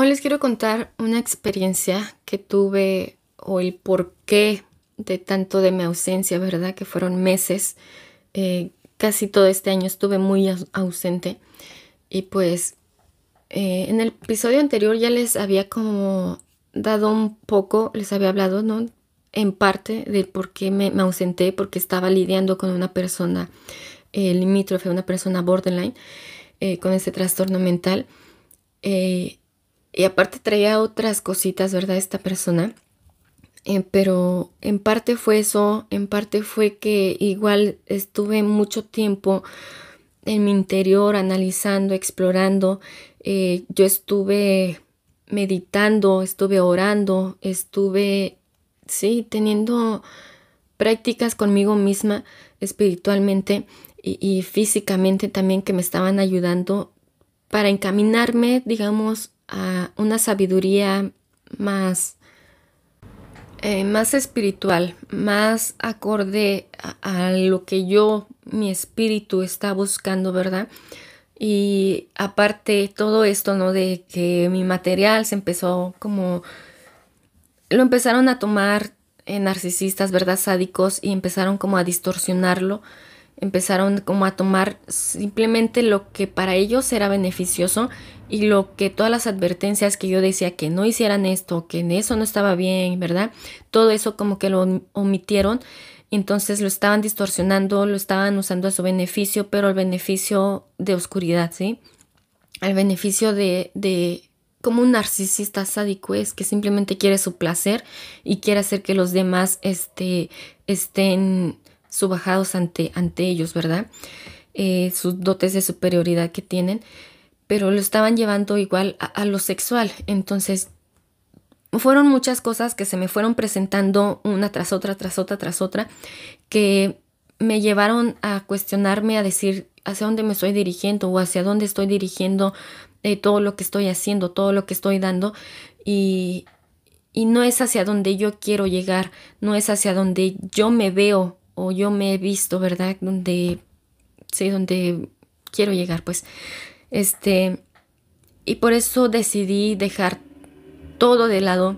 Hoy les quiero contar una experiencia que tuve o el por qué de tanto de mi ausencia, ¿verdad? Que fueron meses. Eh, casi todo este año estuve muy ausente. Y pues eh, en el episodio anterior ya les había como dado un poco, les había hablado, ¿no? En parte de por qué me, ausenté, porque estaba lidiando con una persona eh, limítrofe, una persona borderline, con ese trastorno mental. Y aparte traía otras cositas, ¿verdad? Esta persona. Eh, pero en parte fue eso, en parte fue que igual estuve mucho tiempo en mi interior analizando, explorando. Eh, yo estuve meditando, estuve orando, estuve, sí, teniendo prácticas conmigo misma espiritualmente y, y físicamente también que me estaban ayudando para encaminarme, digamos, a una sabiduría más, eh, más espiritual, más acorde a, lo que yo, mi espíritu está buscando, ¿verdad? Y aparte todo esto, ¿no? De que mi material se empezó como... Lo empezaron a tomar narcisistas, ¿verdad? Sádicos y empezaron como a distorsionarlo empezaron como a tomar simplemente lo que para ellos era beneficioso y lo que todas las advertencias que yo decía que no hicieran esto, que en eso no estaba bien, ¿verdad? Todo eso como que lo omitieron, entonces lo estaban distorsionando, lo estaban usando a su beneficio, pero el beneficio de oscuridad, ¿sí? El beneficio de, de como un narcisista sádico es que simplemente quiere su placer y quiere hacer que los demás este, estén subajados ante, ante ellos, ¿verdad? Eh, sus dotes de superioridad que tienen, pero lo estaban llevando igual a, lo sexual. Entonces, fueron muchas cosas que se me fueron presentando una tras otra, tras otra, tras otra, que me llevaron a cuestionarme, a decir hacia dónde me estoy dirigiendo o hacia dónde estoy dirigiendo eh, todo lo que estoy haciendo, todo lo que estoy dando. Y, y no es hacia donde yo quiero llegar, no es hacia donde yo me veo o yo me he visto, ¿verdad? Donde, sí, donde quiero llegar, pues. Este, y por eso decidí dejar todo de lado.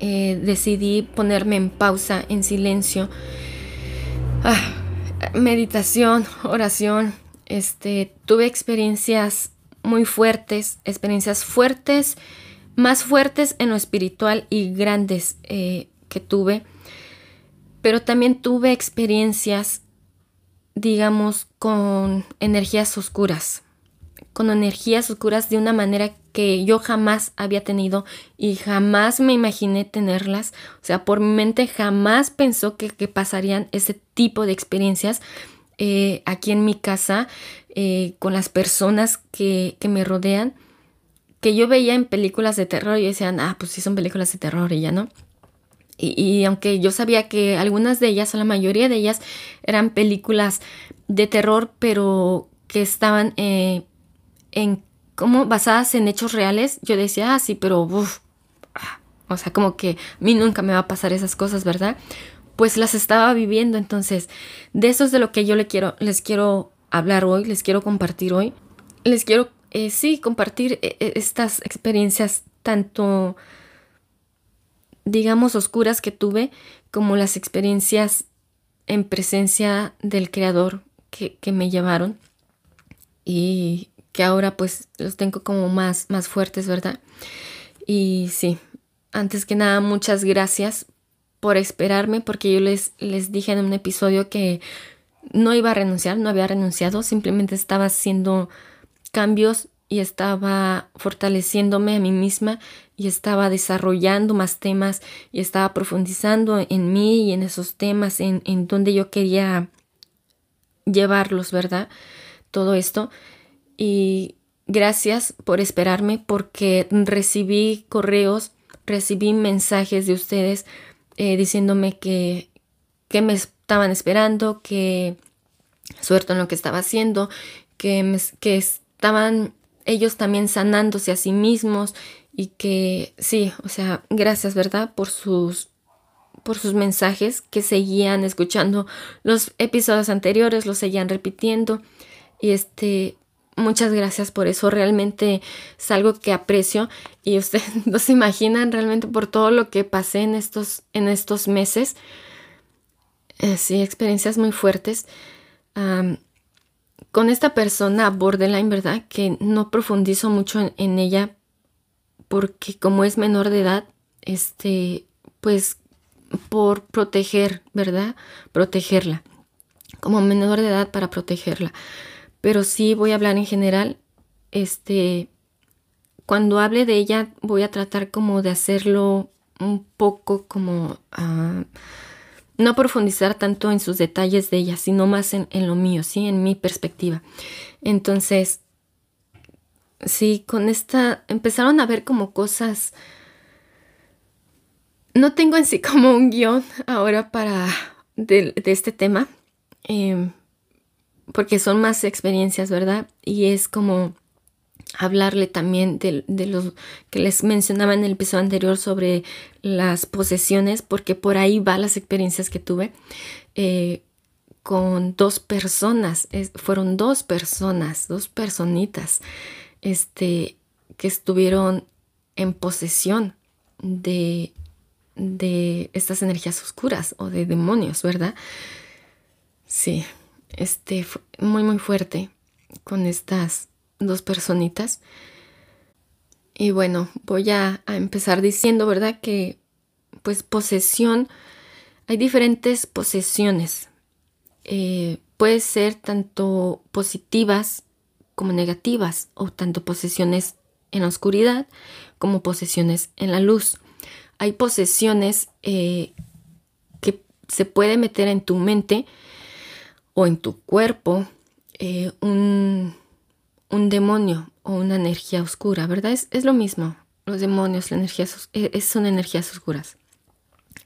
Eh, decidí ponerme en pausa, en silencio. Ah, meditación, oración. Este, tuve experiencias muy fuertes, experiencias fuertes, más fuertes en lo espiritual y grandes eh, que tuve pero también tuve experiencias, digamos, con energías oscuras, con energías oscuras de una manera que yo jamás había tenido y jamás me imaginé tenerlas. O sea, por mi mente jamás pensó que, pasarían ese tipo de experiencias eh, aquí en mi casa, eh, con las personas que, que, me rodean, que yo veía en películas de terror y decían, ah, pues sí son películas de terror y ya no. Y, aunque yo sabía que algunas de ellas, o la mayoría de ellas, eran películas de terror, pero que estaban eh, en como basadas en hechos reales, yo decía, ah, sí, pero uff, ah, o sea, como que a mí nunca me va a pasar esas cosas, ¿verdad? Pues las estaba viviendo, entonces, de eso es de lo que yo quiero, les quiero hablar hoy, les quiero compartir hoy. Les quiero, eh, sí, compartir eh, estas experiencias tanto digamos, oscuras que tuve, como las experiencias en presencia del Creador que, me llevaron y que ahora pues los tengo como más, más fuertes, ¿verdad? Y sí, antes que nada, muchas gracias por esperarme, porque yo les, les dije en un episodio que no iba a renunciar, no había renunciado, simplemente estaba haciendo cambios y estaba fortaleciéndome a mí misma y estaba desarrollando más temas y estaba profundizando en mí y en esos temas, en, en donde yo quería llevarlos, ¿verdad? Todo esto. Y gracias por esperarme porque recibí correos, recibí mensajes de ustedes eh, diciéndome que, que me estaban esperando, que suerte en lo que estaba haciendo, que, que estaban ellos también sanándose a sí mismos y que sí, o sea, gracias, ¿verdad? Por sus por sus mensajes que seguían escuchando los episodios anteriores, los seguían repitiendo y este muchas gracias por eso. Realmente es algo que aprecio y ustedes no se imaginan realmente por todo lo que pasé en estos, en estos meses. Eh, sí, experiencias muy fuertes. con esta persona borderline, ¿verdad? Que no profundizo mucho en, ella porque como es menor de edad, este, pues por proteger, ¿verdad? Protegerla. Como menor de edad para protegerla pero sí voy a hablar en general. Este, cuando hable de ella voy a tratar como de hacerlo un poco como ah, no profundizar tanto en sus detalles de ella, sino más en, lo mío, sí, en mi perspectiva. Entonces, sí, con esta empezaron a ver como cosas. No tengo en sí como un guion ahora para de, este tema. Em, porque son más experiencias, ¿verdad? Y es como hablarle también de, de lo que les mencionaba en el episodio anterior sobre las posesiones, porque por ahí va las experiencias que tuve eh, con dos personas, fueron dos personas, dos personitas, este, que estuvieron en posesión de, de estas energías oscuras o de demonios, ¿verdad? Sí, este, muy muy fuerte con estas dos personitas. Y bueno, voy a, empezar diciendo, ¿verdad? Que pues posesión, hay diferentes posesiones. Eh, puede ser tanto positivas como negativas, o tanto posesiones en la oscuridad como posesiones en la luz. Hay posesiones eh, que se puede meter en tu mente o en tu cuerpo eh, un, demonio o una energía oscura, ¿verdad? Es, lo mismo. Los demonios, las energías, eh, son energías oscuras.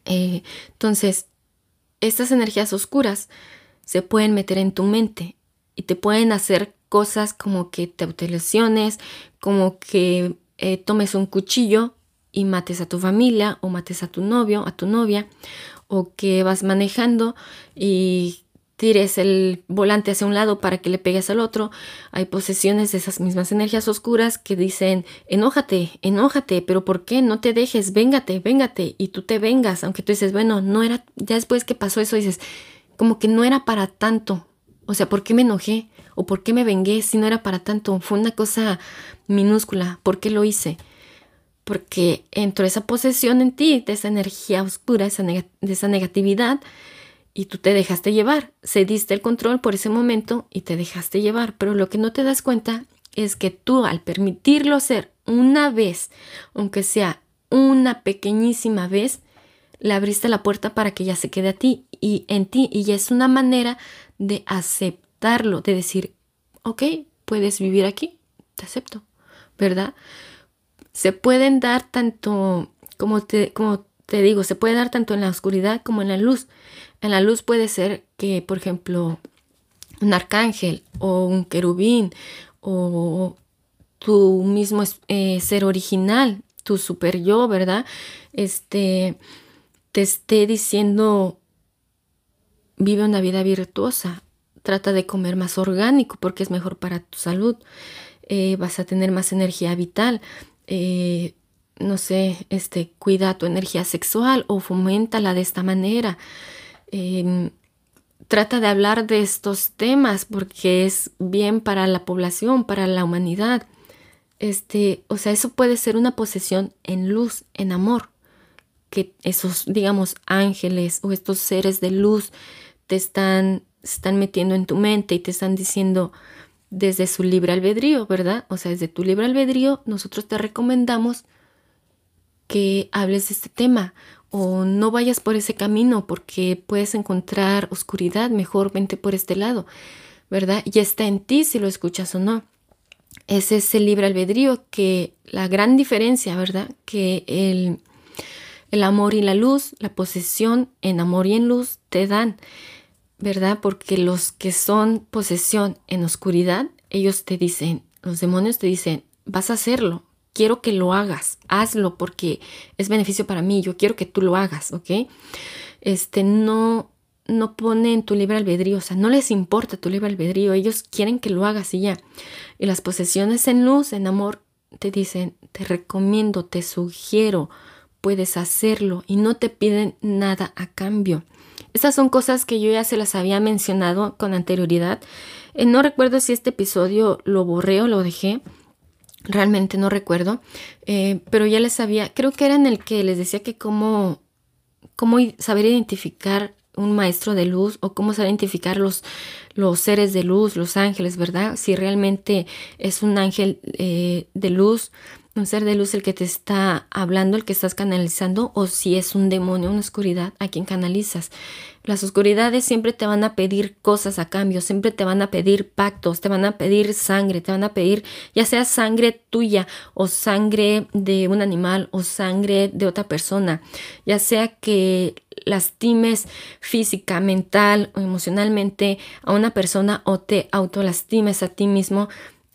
Eh, entonces, estas energías oscuras se pueden meter en tu mente y te pueden hacer cosas como que te autolesiones, como que tomes un cuchillo y mates a tu familia o mates a tu novio, a tu novia, o que vas manejando y tires el volante hacia un lado para que le pegues al otro. Hay posesiones de esas mismas energías oscuras que dicen, enójate, enójate, pero ¿por qué? No te dejes, véngate, véngate, y tú te vengas, aunque tú dices, bueno, no era, ya después que pasó eso dices, como que no era para tanto. O sea, ¿por qué me enojé? ¿O por qué me vengué si no era para tanto? Fue una cosa minúscula. ¿Por qué lo hice? Porque entró esa posesión en ti, de esa energía oscura, de esa negatividad, y tú te dejaste llevar, cediste el control por ese momento y te dejaste llevar, pero lo que no te das cuenta es que tú al permitirlo ser una vez, aunque sea una pequeñísima vez, le abriste la puerta para que ya se quede a ti y en ti y ya es una manera de aceptarlo, de decir, ok, puedes vivir aquí, te acepto, ¿verdad? Se pueden dar tanto, como te, como te digo, se puede dar tanto en la oscuridad como en la luz. En la luz puede ser que, por ejemplo, un arcángel o un querubín o tu mismo eh, ser original, tu super yo, ¿verdad? Este te esté diciendo vive una vida virtuosa, trata de comer más orgánico porque es mejor para tu salud, eh, vas a tener más energía vital, eh, no sé, este, cuida tu energía sexual o foméntala de esta manera. Trata de hablar de estos temas porque es bien para la población, para la humanidad. Este, o sea, eso puede ser una posesión en luz, en amor, que esos, digamos, ángeles o estos seres de luz te están, están metiendo en tu mente y te están diciendo desde su libre albedrío, ¿verdad? O sea, desde tu libre albedrío, nosotros te recomendamos que hables de este tema o no vayas por ese camino porque puedes encontrar oscuridad, mejor vente por este lado, ¿verdad? Y está en ti si lo escuchas o no. Es ese libre albedrío que la gran diferencia, ¿verdad? Que el, el amor y la luz, la posesión en amor y en luz te dan, ¿verdad? Porque los que son posesión en oscuridad, ellos te dicen, los demonios te dicen, vas a hacerlo, quiero que lo hagas, hazlo porque es beneficio para mí, yo quiero que tú lo hagas, ¿ok? Este, no, no pone en tu libre albedrío, o sea, no les importa tu libre albedrío, ellos quieren que lo hagas y ya. Y las posesiones en luz, en amor, te dicen, te recomiendo, te sugiero, puedes hacerlo y no te piden nada a cambio. Estas son cosas que yo ya se las había mencionado con anterioridad. Eh, no recuerdo si este episodio lo borré o lo dejé. Realmente no recuerdo. Eh, pero ya les había, creo que era en el que les decía que cómo, cómo saber identificar un maestro de luz o cómo saber identificar los, los seres de luz, los ángeles, ¿verdad? Si realmente es un ángel eh, de luz un ser de luz el que te está hablando, el que estás canalizando, o si es un demonio, una oscuridad a quien canalizas. Las oscuridades siempre te van a pedir cosas a cambio, siempre te van a pedir pactos, te van a pedir sangre, te van a pedir ya sea sangre tuya o sangre de un animal o sangre de otra persona, ya sea que lastimes física, mental o emocionalmente a una persona o te autolastimes a ti mismo,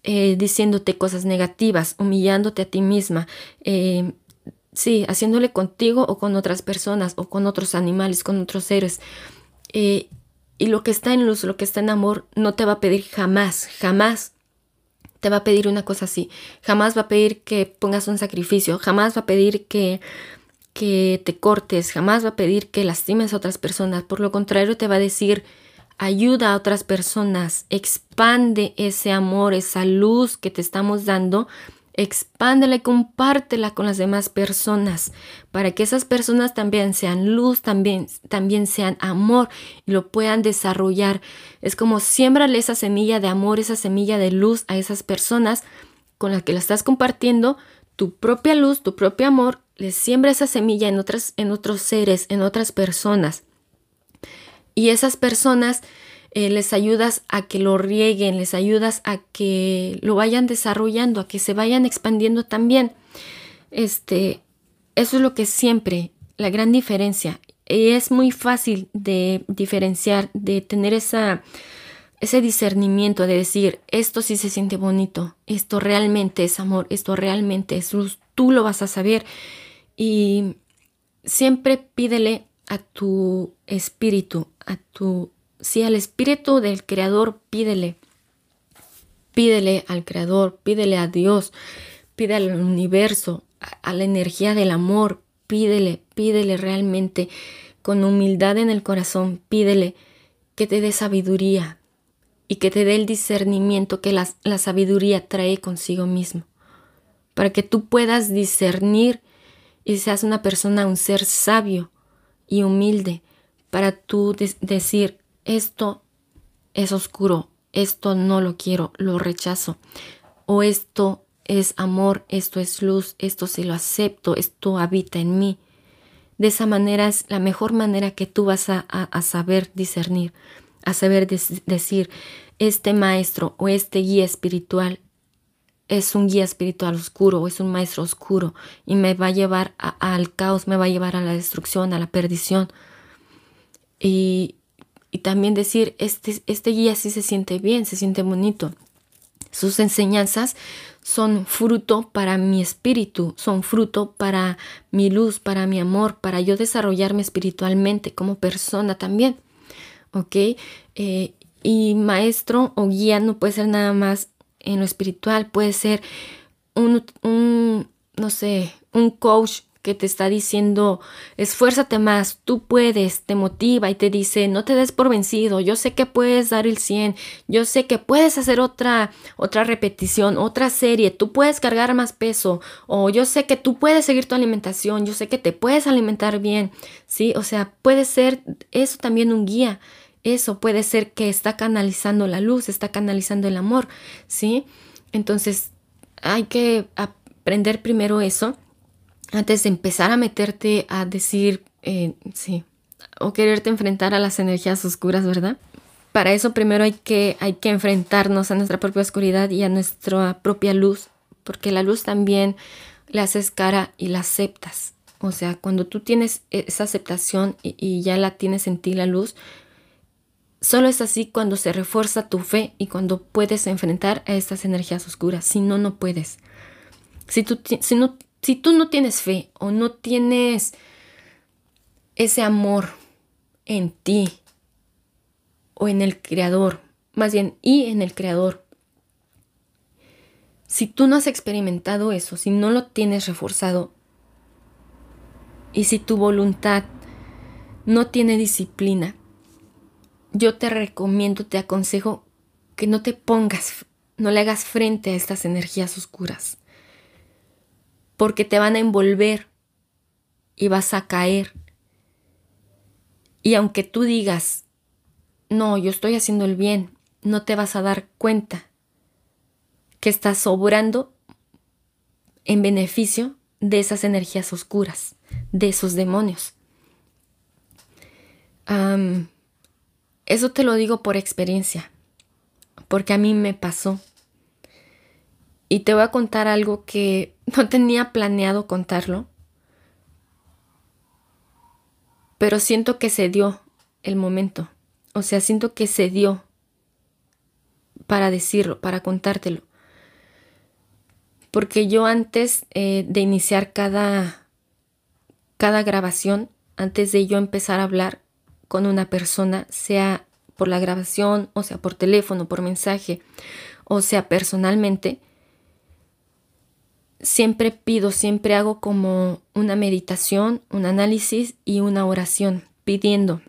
eh, diciéndote cosas negativas, humillándote a ti misma, eh, sí, haciéndole contigo o con otras personas o con otros animales, con otros seres. Eh, y lo que está en luz, lo que está en amor, no te va a pedir jamás, jamás te va a pedir una cosa así. Jamás va a pedir que pongas un sacrificio, jamás va a pedir que, que te cortes, jamás va a pedir que lastimes a otras personas. Por lo contrario, te va a decir, ayuda a otras personas, expande ese amor, esa luz que te estamos dando, expándela y compártela con las demás personas para que esas personas también sean luz, también, también sean amor y lo puedan desarrollar. Es como siembrale esa semilla de amor, esa semilla de luz a esas personas con las que la estás compartiendo, tu propia luz, tu propio amor, les siembra esa semilla en, otras, en otros seres, en otras personas y esas personas eh, les ayudas a que lo rieguen, les ayudas a que lo vayan desarrollando, a que se vayan expandiendo también. Este, eso es lo que siempre, la gran diferencia. Y es muy fácil de diferenciar, de tener esa, ese discernimiento, de decir, esto sí se siente bonito, esto realmente es amor, esto realmente es luz, tú lo vas a saber. Y siempre pídele a tu espíritu, a tu, sí, al espíritu del creador, pídele. Pídele al creador, pídele a Dios, pídele al universo, a, la energía del amor, pídele, pídele realmente con humildad en el corazón, pídele que te dé sabiduría y que te dé el discernimiento que la, la sabiduría trae consigo mismo, para que tú puedas discernir y seas una persona, un ser sabio y humilde, para tú decir, esto es oscuro, esto no lo quiero, lo rechazo, o esto es amor, esto es luz, esto sí lo acepto, esto habita en mí. De esa manera es la mejor manera que tú vas a, saber discernir, a saber decir, este maestro o este guía espiritual es un guía espiritual oscuro o es un maestro oscuro y me va a llevar al caos, me va a llevar a la destrucción, a la perdición. Y, también decir, este, este guía sí se siente bien, se siente bonito. Sus enseñanzas son fruto para mi espíritu, son fruto para mi luz, para mi amor, para yo desarrollarme espiritualmente como persona también. ¿Ok? Eh, y maestro o guía no puede ser nada más en lo espiritual, puede ser un, un no sé, un coach que te está diciendo, esfuérzate más, tú puedes, te motiva y te dice, no te des por vencido, yo sé que puedes dar el 100, yo sé que puedes hacer otra, otra repetición, otra serie, tú puedes cargar más peso, o yo sé que tú puedes seguir tu alimentación, yo sé que te puedes alimentar bien, ¿sí? O sea, puede ser eso también un guía, eso puede ser que está canalizando la luz, está canalizando el amor, ¿sí? Entonces, hay que aprender primero eso antes de empezar a meterte a decir, eh, sí, o quererte enfrentar a las energías oscuras, ¿verdad? Para eso primero hay que, hay que enfrentarnos a nuestra propia oscuridad y a nuestra propia luz, porque la luz también le haces cara y la aceptas. O sea, cuando tú tienes esa aceptación y, y ya la tienes en ti la luz, solo es así cuando se refuerza tu fe y cuando puedes enfrentar a estas energías oscuras. Si no, no puedes. Si, tú, si no si tú no tienes fe o no tienes ese amor en ti, o en el creador, más bien y en el creador. Si tú no has experimentado eso, si no lo tienes reforzado, y si tu voluntad no tiene disciplina, yo te recomiendo, te aconsejo que no te pongas, no le hagas frente a estas energías oscuras, porque te van a envolver y vas a caer. Y aunque tú digas, no, yo estoy haciendo el bien, no te vas a dar cuenta que estás sobrando en beneficio de esas energías oscuras, de esos demonios. Eso te lo digo por experiencia, porque a mí me pasó. Y te voy a contar algo que no tenía planeado contarlo, pero siento que se dio el momento. O sea, siento que se dio para decirlo, para contártelo. Porque yo antes eh, de iniciar cada, cada grabación, antes de yo empezar a hablar con una persona, sea por la grabación, o sea por teléfono, por mensaje, o sea personalmente, siempre pido, siempre hago como una meditación, un análisis y una oración, pidiendo,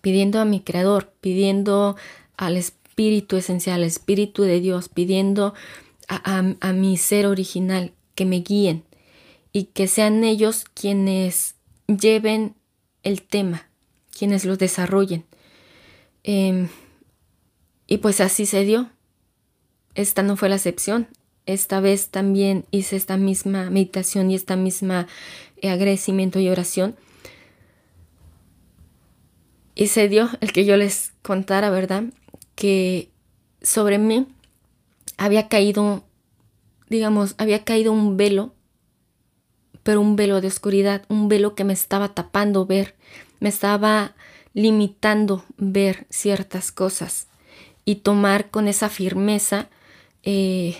pidiendo a mi creador, pidiendo al espíritu esencial, al espíritu de Dios, pidiendo a, a mi ser original que me guíen y que sean ellos quienes lleven el tema, quienes lo desarrollen. Em, y pues así se dio. Esta no fue la excepción. Esta vez también hice esta misma meditación y esta misma eh, agradecimiento y oración. Y se dio el que yo les contara, ¿verdad? Que sobre mí había caído, digamos, había caído un velo, pero un velo de oscuridad, un velo que me estaba tapando ver, me estaba limitando ver ciertas cosas y tomar con esa firmeza eh,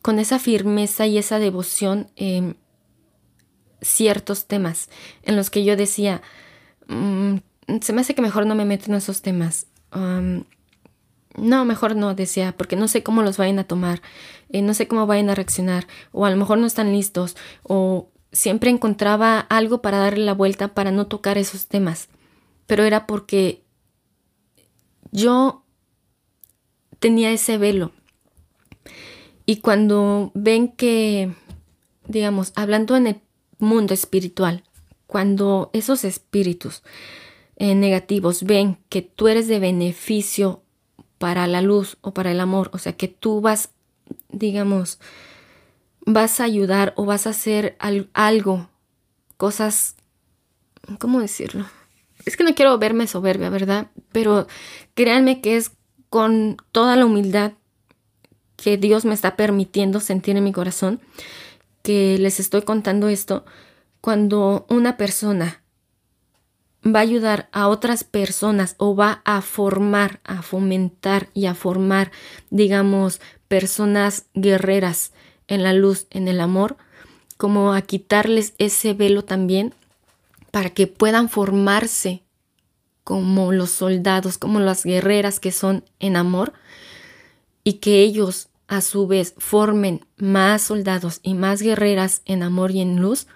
con esa firmeza y esa devoción em, ciertos temas en los que yo decía, mm, se me hace que mejor no me meto en esos temas. no, mejor no, decía, porque no sé cómo los vayan a tomar, eh, no sé cómo vayan a reaccionar, o a lo mejor no están listos, o siempre encontraba algo para darle la vuelta para no tocar esos temas. Pero era porque yo tenía ese velo y cuando ven que, digamos, hablando en el mundo espiritual, cuando esos espíritus eh, negativos ven que tú eres de beneficio para la luz o para el amor, o sea, que tú vas, digamos, vas a ayudar o vas a hacer algo, cosas, ¿cómo decirlo? Es que no quiero verme soberbia, ¿verdad? Pero créanme que es con toda la humildad que Dios me está permitiendo sentir en mi corazón, que les estoy contando esto, cuando una persona va a ayudar a otras personas o va a formar, a fomentar y a formar, digamos, personas guerreras en la luz, en el amor, como a quitarles ese velo también para que puedan formarse como los soldados, como las guerreras que son en amor, y que ellos a su vez formen más soldados y más guerreras en amor y en luz,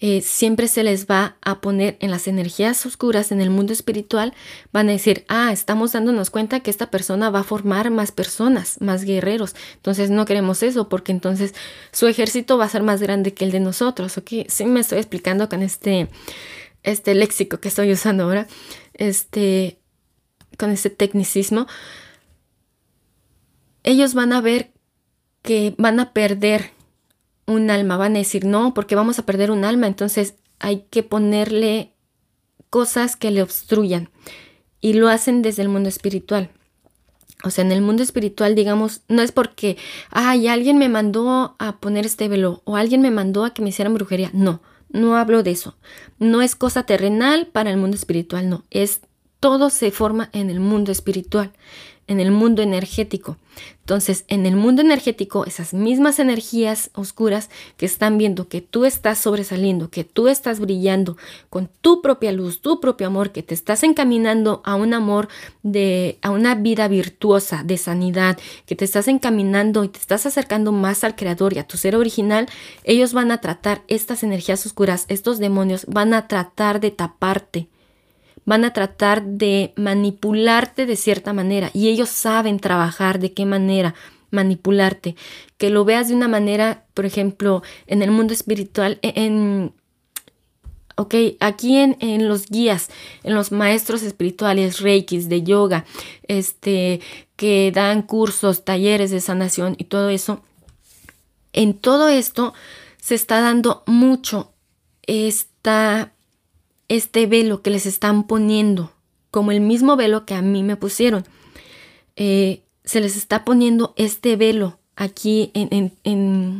eh, siempre se les va a poner en las energías oscuras en el mundo espiritual, van a decir, ah, estamos dándonos cuenta que esta persona va a formar más personas, más guerreros. Entonces no queremos eso porque entonces su ejército va a ser más grande que el de nosotros. ¿ok? Sí me estoy explicando con este, este léxico que estoy usando ahora, este, con este tecnicismo ellos van a ver que van a perder un alma, van a decir, no, porque vamos a perder un alma, entonces hay que ponerle cosas que le obstruyan. Y lo hacen desde el mundo espiritual. O sea, en el mundo espiritual, digamos, no es porque, ay, alguien me mandó a poner este velo o alguien me mandó a que me hicieran brujería. No, no hablo de eso. No es cosa terrenal para el mundo espiritual, no. Es todo se forma en el mundo espiritual en el mundo energético. Entonces, en el mundo energético, esas mismas energías oscuras que están viendo que tú estás sobresaliendo, que tú estás brillando con tu propia luz, tu propio amor, que te estás encaminando a un amor de a una vida virtuosa, de sanidad, que te estás encaminando y te estás acercando más al creador y a tu ser original, ellos van a tratar estas energías oscuras, estos demonios van a tratar de taparte van a tratar de manipularte de cierta manera y ellos saben trabajar de qué manera manipularte, que lo veas de una manera, por ejemplo, en el mundo espiritual, e-, en, ok, aquí en, en, los guías, en los maestros espirituales, reikis, de yoga, este, que dan cursos, talleres de sanación y todo eso, en todo esto se está dando mucho esta este velo que les están poniendo, como el mismo velo que a mí me pusieron. Eh, se les está poniendo este velo aquí en, en,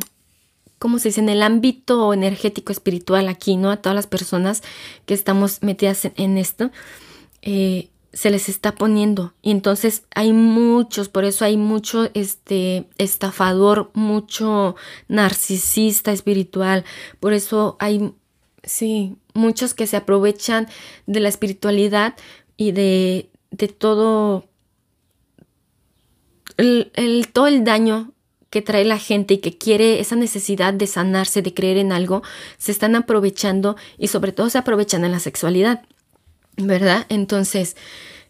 ¿cómo se dice? En el ámbito energético espiritual aquí, ¿no? A todas las personas que estamos metidas en, esto, eh, se les está poniendo. Y entonces hay muchos, por eso hay mucho este estafador, mucho narcisista espiritual, por eso hay Sí, muchos que se aprovechan de la espiritualidad y de, de todo el, todo el daño que trae la gente y que quiere esa necesidad de sanarse, de creer en algo, se están aprovechando y sobre todo se aprovechan en la sexualidad, ¿verdad? Entonces,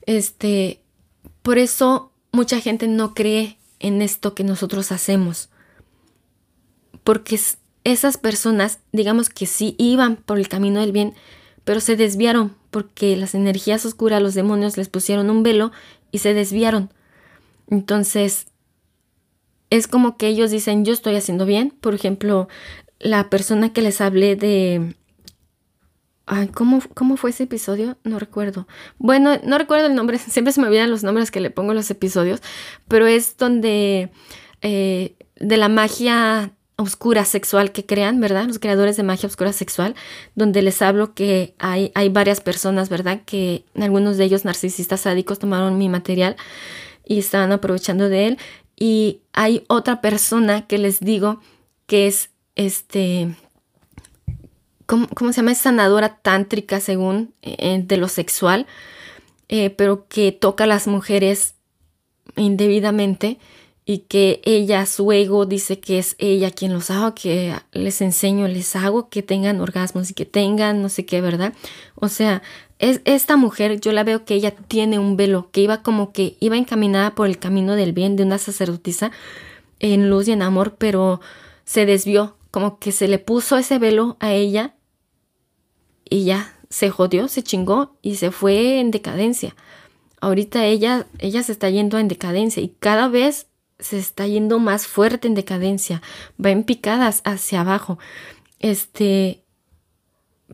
este, por eso mucha gente no cree en esto que nosotros hacemos, porque es, esas personas, digamos que sí iban por el camino del bien, pero se desviaron porque las energías oscuras, los demonios les pusieron un velo y se desviaron. Entonces, es como que ellos dicen, yo estoy haciendo bien. Por ejemplo, la persona que les hablé de... Ay, ¿cómo, ¿Cómo fue ese episodio? No recuerdo. Bueno, no recuerdo el nombre, siempre se me olvidan los nombres que le pongo a los episodios, pero es donde... Eh, de la magia oscura sexual que crean, ¿verdad? Los creadores de magia oscura sexual, donde les hablo que hay, hay varias personas, ¿verdad? Que algunos de ellos narcisistas sádicos tomaron mi material y estaban aprovechando de él. Y hay otra persona que les digo que es este, ¿cómo, se llama? Es sanadora tántrica según eh, de lo sexual, eh, pero que toca a las mujeres indebidamente y que ella, su ego, dice que es ella quien los hago, que les enseño, les hago que tengan orgasmos y que tengan no sé qué, ¿verdad? O sea, es, esta mujer, yo la veo que ella tiene un velo, que iba como que iba encaminada por el camino del bien de una sacerdotisa en luz y en amor, pero se desvió, como que se le puso ese velo a ella y ya se jodió, se chingó y se fue en decadencia. Ahorita ella, ella se está yendo en decadencia y cada vez se está yendo más fuerte en decadencia, va en picadas hacia abajo. Este,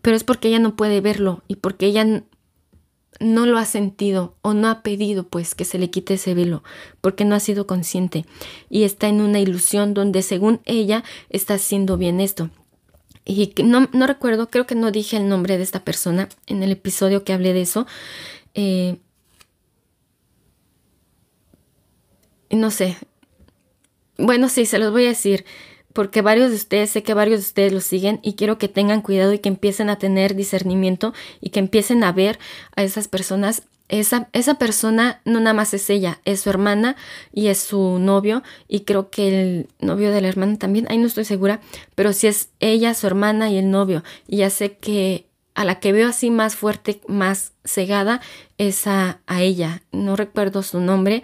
pero es porque ella no puede verlo y porque ella no lo ha sentido o no ha pedido pues que se le quite ese velo, porque no ha sido consciente y está en una ilusión donde según ella está haciendo bien esto. Y no, no recuerdo, creo que no dije el nombre de esta persona en el episodio que hablé de eso. Eh, no sé, bueno, sí, se los voy a decir, porque varios de ustedes, sé que varios de ustedes lo siguen y quiero que tengan cuidado y que empiecen a tener discernimiento y que empiecen a ver a esas personas. Esa, esa persona no nada más es ella, es su hermana y es su novio y creo que el novio de la hermana también, ahí no estoy segura, pero si es ella, su hermana y el novio. Y ya sé que a la que veo así más fuerte, más cegada, es a, a ella. No recuerdo su nombre,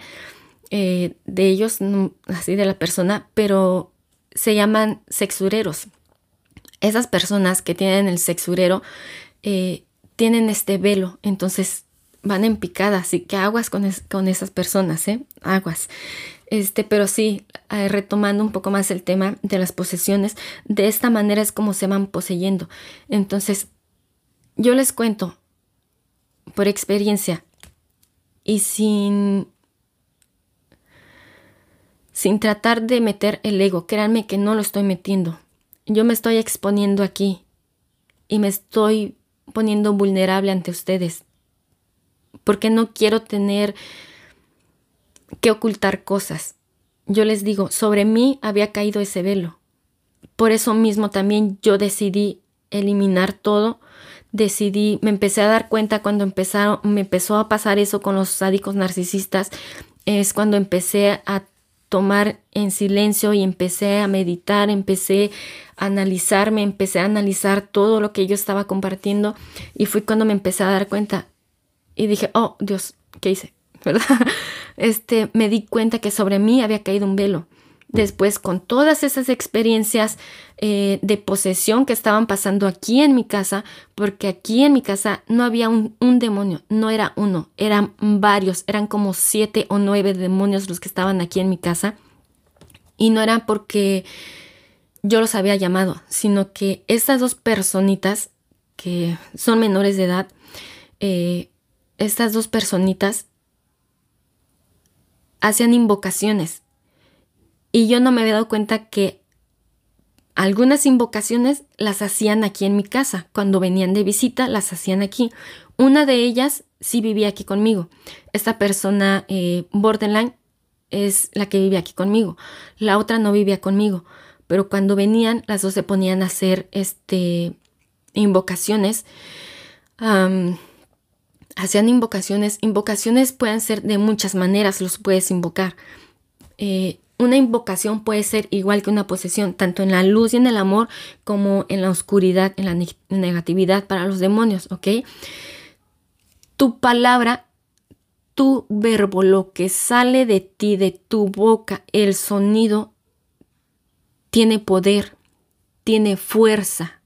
eh, de ellos, así de la persona, pero se llaman sexureros. Esas personas que tienen el sexurero eh, tienen este velo, entonces van en picada, así que aguas con, con esas personas, ¿eh? Aguas. Este, pero sí, eh, retomando un poco más el tema de las posesiones, de esta manera es como se van poseyendo. Entonces, yo les cuento por experiencia y sin sin tratar de meter el ego. Créanme que no lo estoy metiendo. Yo me estoy exponiendo aquí y me estoy poniendo vulnerable ante ustedes. Porque no quiero tener que ocultar cosas. Yo les digo, sobre mí había caído ese velo. Por eso mismo también yo decidí eliminar todo. Decidí, me empecé a dar cuenta cuando empezaron, me empezó a pasar eso con los sádicos narcisistas. Es cuando empecé a tomar en silencio y empecé a meditar, empecé a analizarme, empecé a analizar todo lo que yo estaba compartiendo y fue cuando me empecé a dar cuenta y dije, oh Dios, ¿qué hice? ¿Verdad? Este, me di cuenta que sobre mí había caído un velo. Después, con todas esas experiencias eh, de posesión que estaban pasando aquí en mi casa, porque aquí en mi casa no había un, demonio, no era uno, eran varios, eran como siete o nueve demonios los que estaban aquí en mi casa. Y no era porque yo los había llamado, sino que estas dos personitas, que son menores de edad, eh, estas dos personitas hacían invocaciones y yo no me había dado cuenta que algunas invocaciones las hacían aquí en mi casa. Cuando venían de visita, las hacían aquí. Una de ellas sí vivía aquí conmigo. Esta persona eh, borderline es la que vive aquí conmigo. La otra no vivía conmigo. Pero cuando venían, las dos se ponían a hacer este, invocaciones. hacían invocaciones. Invocaciones pueden ser de muchas maneras, los puedes invocar. Eh, una invocación puede ser igual que una posesión, tanto en la luz y en el amor como en la oscuridad, en la negatividad para los demonios, ¿ok? Tu palabra, tu verbo, lo que sale de ti, de tu boca, el sonido, tiene poder, tiene fuerza,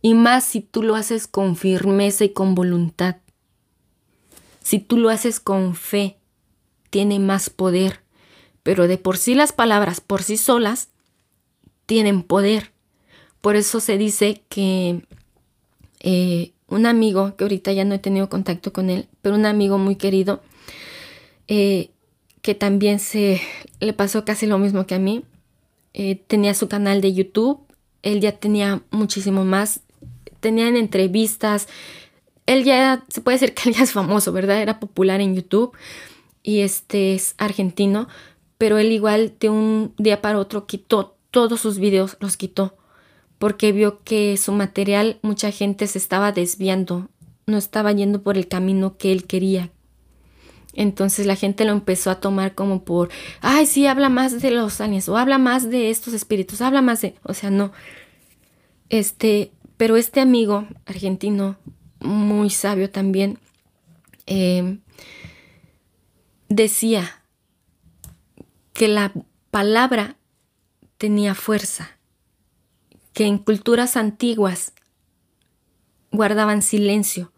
y más si tú lo haces con firmeza y con voluntad. Si tú lo haces con fe, tiene más poder pero de por sí las palabras por sí solas tienen poder. Por eso se dice que eh, un amigo, que ahorita ya no he tenido contacto con él, pero un amigo muy querido, eh, que también se le pasó casi lo mismo que a mí, eh, tenía su canal de YouTube, él ya tenía muchísimo más, tenían entrevistas, él ya, se puede decir que él ya es famoso, ¿verdad? Era popular en YouTube y este es argentino, pero él igual de un día para otro quitó todos sus videos, los quitó, porque vio que su material mucha gente se estaba desviando, no estaba yendo por el camino que él quería. Entonces la gente lo empezó a tomar como por, ay, sí, habla más de los aliens, o habla más de estos espíritus, habla más de, o sea, no. Este, pero este amigo argentino, muy sabio también, eh, decía, que la palabra tenía fuerza, que en culturas antiguas guardaban silencio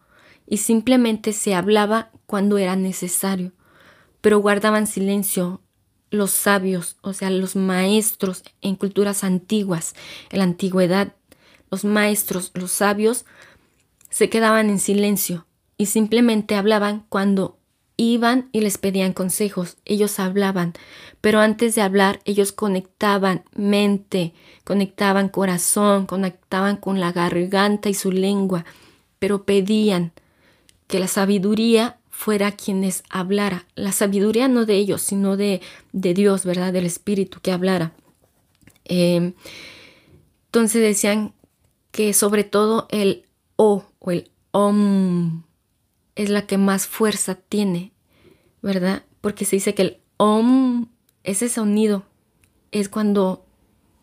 y simplemente se hablaba cuando era necesario, pero guardaban silencio los sabios, o sea, los maestros en culturas antiguas, en la antigüedad, los maestros, los sabios, se quedaban en silencio y simplemente hablaban cuando iban y les pedían consejos, ellos hablaban, pero antes de hablar ellos conectaban mente, conectaban corazón, conectaban con la garganta y su lengua, pero pedían que la sabiduría fuera quienes hablara, la sabiduría no de ellos, sino de, de Dios, ¿verdad? Del Espíritu que hablara. Em, entonces decían que sobre todo el O o el OM es la que más fuerza tiene, ¿verdad? Porque se dice que el OM, ese sonido, es cuando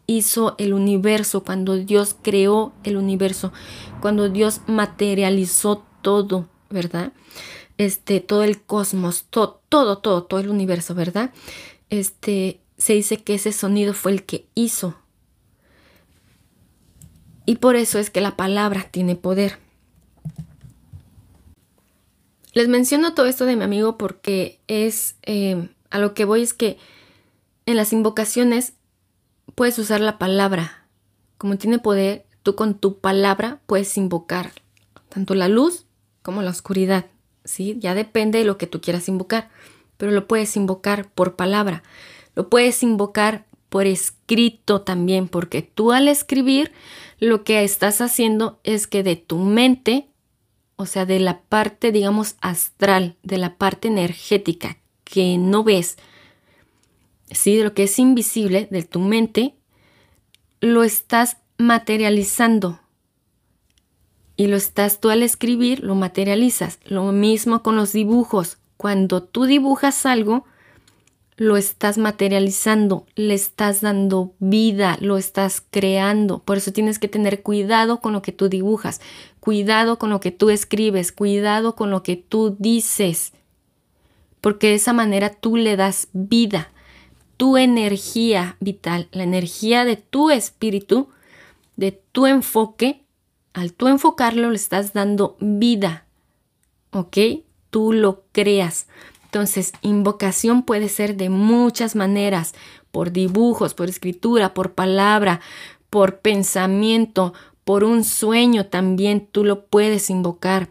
hizo el universo, cuando Dios creó el universo, cuando Dios materializó todo, ¿verdad? Este, todo el cosmos, todo, todo, todo, todo el universo, ¿verdad? Este, se dice que ese sonido fue el que hizo. Y por eso es que la palabra tiene poder. Les menciono todo esto de mi amigo porque es eh, a lo que voy es que en las invocaciones puedes usar la palabra. Como tiene poder, tú con tu palabra puedes invocar tanto la luz como la oscuridad. ¿sí? Ya depende de lo que tú quieras invocar, pero lo puedes invocar por palabra. Lo puedes invocar por escrito también, porque tú al escribir lo que estás haciendo es que de tu mente o sea, de la parte, digamos, astral, de la parte energética que no ves, ¿sí? De lo que es invisible de tu mente, lo estás materializando. Y lo estás tú al escribir, lo materializas. Lo mismo con los dibujos. Cuando tú dibujas algo, lo estás materializando, le estás dando vida, lo estás creando. Por eso tienes que tener cuidado con lo que tú dibujas, cuidado con lo que tú escribes, cuidado con lo que tú dices, porque de esa manera tú le das vida, tu energía vital, la energía de tu espíritu, de tu enfoque, al tú enfocarlo le estás dando vida, ¿ok? Tú lo creas. Entonces, invocación puede ser de muchas maneras, por dibujos, por escritura, por palabra, por pensamiento, por un sueño también tú lo puedes invocar.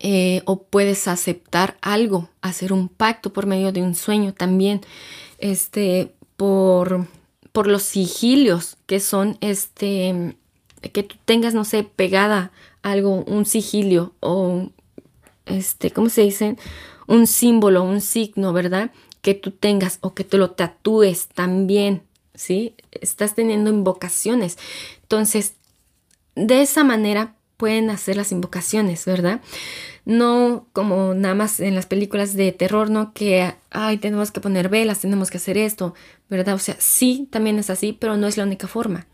Eh, o puedes aceptar algo, hacer un pacto por medio de un sueño también, este, por, por los sigilios que son, este, que tú tengas, no sé, pegada algo, un sigilio o, este, ¿cómo se dice? Un símbolo, un signo, ¿verdad? Que tú tengas o que te lo tatúes también, ¿sí? Estás teniendo invocaciones. Entonces, de esa manera pueden hacer las invocaciones, ¿verdad? No como nada más en las películas de terror, ¿no? Que, ay, tenemos que poner velas, tenemos que hacer esto, ¿verdad? O sea, sí, también es así, pero no es la única forma.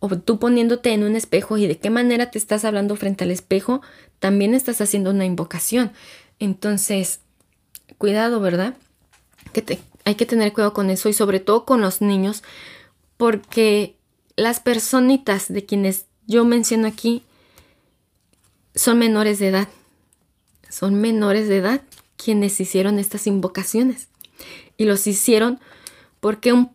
O tú poniéndote en un espejo y de qué manera te estás hablando frente al espejo, también estás haciendo una invocación. Entonces, cuidado, ¿verdad? Que hay que tener cuidado con eso y sobre todo con los niños, porque las personitas de quienes yo menciono aquí son menores de edad. Son menores de edad quienes hicieron estas invocaciones. Y los hicieron porque un,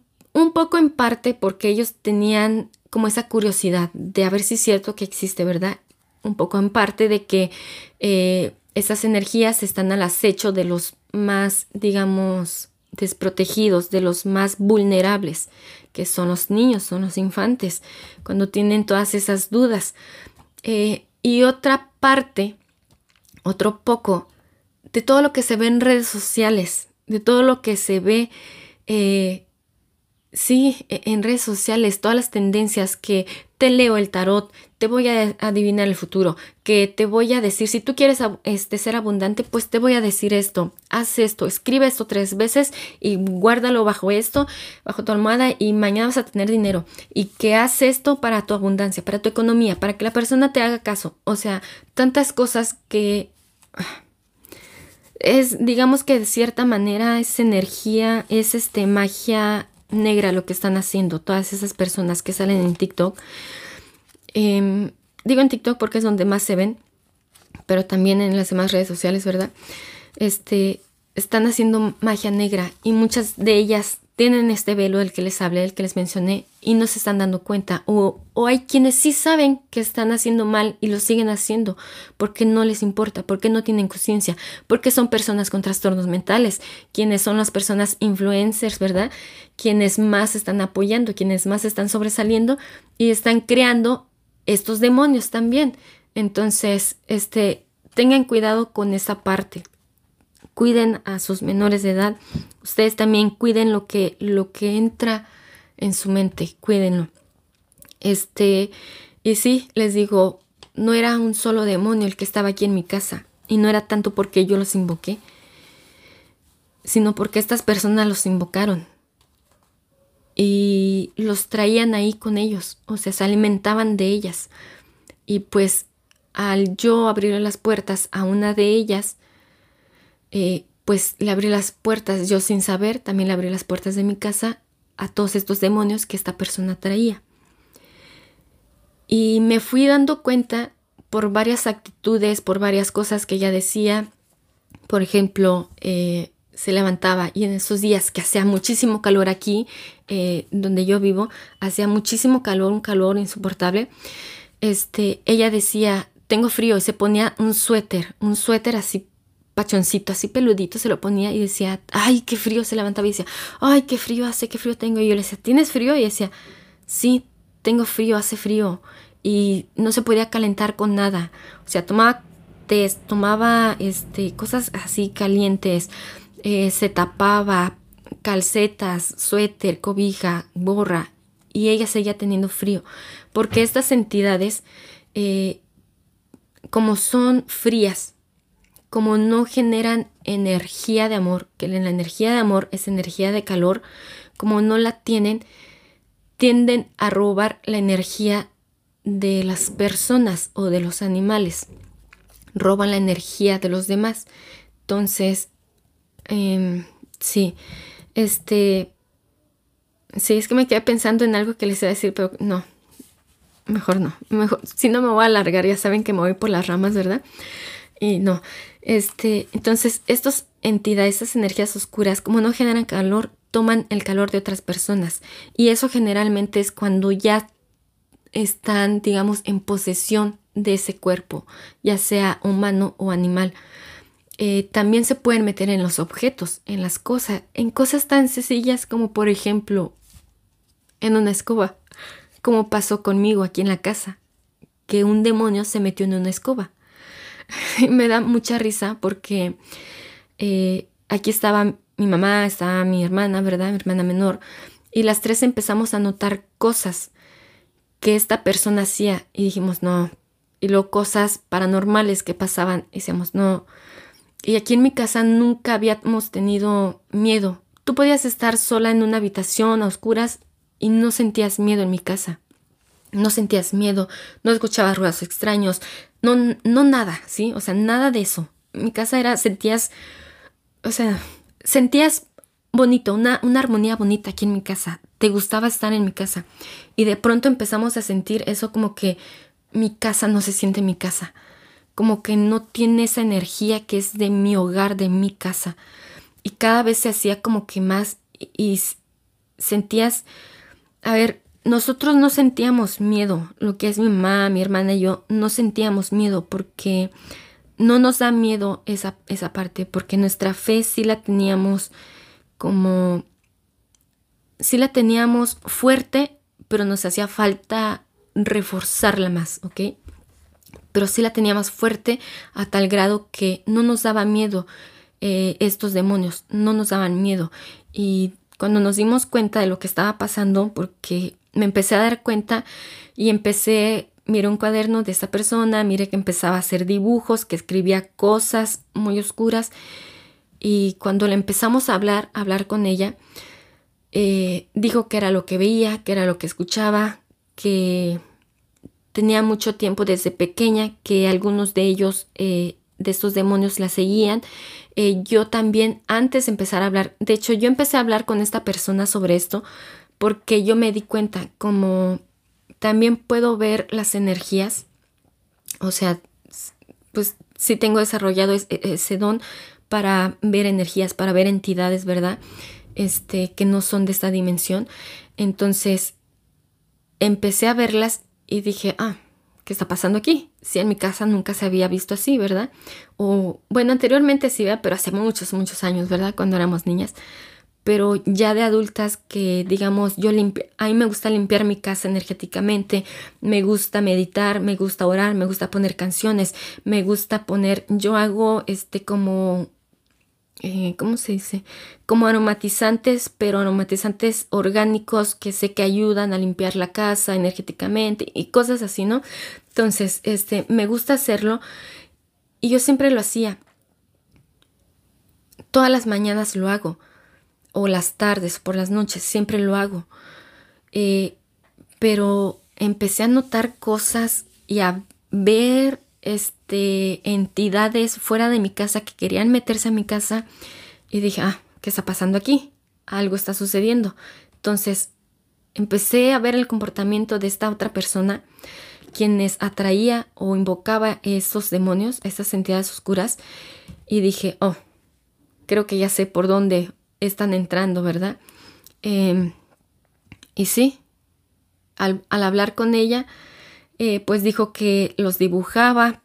poco en parte porque ellos tenían como esa curiosidad de a ver si es cierto que existe, ¿verdad? Un poco en parte de que eh, esas energías están al acecho de los más, digamos, desprotegidos, de los más vulnerables, que son los niños, son los infantes, cuando tienen todas esas dudas. Eh, y otra parte, otro poco, de todo lo que se ve en redes sociales, de todo lo que se ve eh, Sí, e, en redes sociales, todas las tendencias que te leo el tarot, te voy a adivinar el futuro, que te voy a decir, si tú quieres este, ser abundante, pues te voy a decir esto, haz esto, escribe esto tres veces y guárdalo bajo esto, bajo tu almohada y mañana vas a tener dinero. Y que haz esto para tu abundancia, para tu economía, para que la persona te haga caso. O sea, tantas cosas que es, digamos que de cierta manera es energía, es este magia negra lo que están haciendo todas esas personas que salen en TikTok. Em, digo en TikTok porque es donde más se ven, pero también en las demás redes sociales, ¿verdad? Este, están haciendo magia negra y muchas de ellas tienen este velo del que les hablé, del que les mencioné, y no se están dando cuenta. O, o, hay quienes sí saben que están haciendo mal y lo siguen haciendo porque no les importa, porque no tienen conciencia, porque son personas con trastornos mentales, quienes son las personas influencers, ¿verdad? Quienes más están apoyando, quienes más están sobresaliendo y están creando estos demonios también. Entonces, este, tengan cuidado con esa parte cuiden a sus menores de edad. Ustedes también cuiden lo que, lo que entra en su mente, cuídenlo. Este, y sí, les digo, no era un solo demonio el que estaba aquí en mi casa. Y no era tanto porque yo los invoqué, sino porque estas personas los invocaron. Y los traían ahí con ellos, o sea, se alimentaban de ellas. Y pues al yo abrir las puertas a una de ellas, eh, pues le abrí las puertas, yo sin saber, también le abrí las puertas de mi casa a todos estos demonios que esta persona traía. Y me fui dando cuenta por varias actitudes, por varias cosas que ella decía. Por ejemplo, eh, se levantaba y en esos días que hacía muchísimo calor aquí, eh, donde yo vivo, hacía muchísimo calor, un calor insoportable. Este, ella decía, tengo frío y se ponía un suéter, un suéter así pachoncito así peludito, se lo ponía y decía, ay, qué frío, se levantaba y decía, ay, qué frío hace, qué frío tengo. Y yo le decía, ¿tienes frío? Y decía, sí, tengo frío, hace frío. Y no se podía calentar con nada. O sea, tomaba test, tomaba este, cosas así calientes, eh, se tapaba, calcetas, suéter, cobija, borra, y ella seguía teniendo frío, porque estas entidades, eh, como son frías, como no generan energía de amor, que la energía de amor es energía de calor, como no la tienen, tienden a robar la energía de las personas o de los animales. Roban la energía de los demás. Entonces, em, sí, este, sí, es que me quedé pensando en algo que les iba a decir, pero no, mejor no, mejor, si no me voy a alargar, ya saben que me voy por las ramas, ¿verdad? Y no, este, entonces, estas entidades, estas energías oscuras, como no generan calor, toman el calor de otras personas. Y eso generalmente es cuando ya están, digamos, en posesión de ese cuerpo, ya sea humano o animal. Eh, también se pueden meter en los objetos, en las cosas, en cosas tan sencillas como por ejemplo en una escoba, como pasó conmigo aquí en la casa, que un demonio se metió en una escoba. Me da mucha risa porque eh, aquí estaba mi mamá, estaba mi hermana, ¿verdad? Mi hermana menor, y las tres empezamos a notar cosas que esta persona hacía y dijimos, no, y luego cosas paranormales que pasaban y decíamos, no. Y aquí en mi casa nunca habíamos tenido miedo. Tú podías estar sola en una habitación a oscuras y no sentías miedo en mi casa. No sentías miedo, no escuchabas ruidos extraños, no, no nada, ¿sí? O sea, nada de eso. Mi casa era, sentías, o sea, sentías bonito, una, una armonía bonita aquí en mi casa. Te gustaba estar en mi casa. Y de pronto empezamos a sentir eso como que mi casa no se siente mi casa. Como que no tiene esa energía que es de mi hogar, de mi casa. Y cada vez se hacía como que más y, sentías, a ver, nosotros no sentíamos miedo, lo que es mi mamá, mi hermana y yo, no sentíamos miedo porque no nos da miedo esa, esa parte, porque nuestra fe sí la teníamos como, sí la teníamos fuerte, pero nos hacía falta reforzarla más, ¿ok? Pero sí la teníamos fuerte a tal grado que no nos daba miedo eh, estos demonios, no nos daban miedo. Y cuando nos dimos cuenta de lo que estaba pasando, porque me empecé a dar cuenta y empecé, miré un cuaderno de esta persona, mire que empezaba a hacer dibujos, que escribía cosas muy oscuras y cuando le empezamos a hablar, a hablar con ella, eh, dijo que era lo que veía, que era lo que escuchaba, que tenía mucho tiempo desde pequeña, que algunos de ellos, eh, de estos demonios, la seguían. Eh, yo también, antes de empezar a hablar, de hecho yo empecé a hablar con esta persona sobre esto porque yo me di cuenta como también puedo ver las energías, o sea, pues sí tengo desarrollado ese, ese don para ver energías, para ver entidades, ¿verdad? Este, que no son de esta dimensión. Entonces, empecé a verlas y dije, ah, ¿qué está pasando aquí? Si en mi casa nunca se había visto así, ¿verdad? O, bueno, anteriormente sí, pero hace muchos, muchos años, ¿verdad? Cuando éramos niñas. Pero ya de adultas que, digamos, yo limpio, a mí me gusta limpiar mi casa energéticamente, me gusta meditar, me gusta orar, me gusta poner canciones, me gusta poner, yo hago este como eh, ¿cómo se dice? Como aromatizantes, pero aromatizantes orgánicos que sé que ayudan a limpiar la casa energéticamente y cosas así, ¿no? Entonces, este, me gusta hacerlo y yo siempre lo hacía. Todas las mañanas lo hago, o las tardes, por las noches, siempre lo hago. Eh, pero empecé a notar cosas y a ver este, entidades fuera de mi casa que querían meterse a mi casa y dije, ah, ¿qué está pasando aquí? Algo está sucediendo. Entonces empecé a ver el comportamiento de esta otra persona, quienes atraía o invocaba esos demonios, esas entidades oscuras, y dije, oh, creo que ya sé por dónde están entrando, ¿verdad? Em, y sí, al, hablar con ella, eh, pues dijo que los dibujaba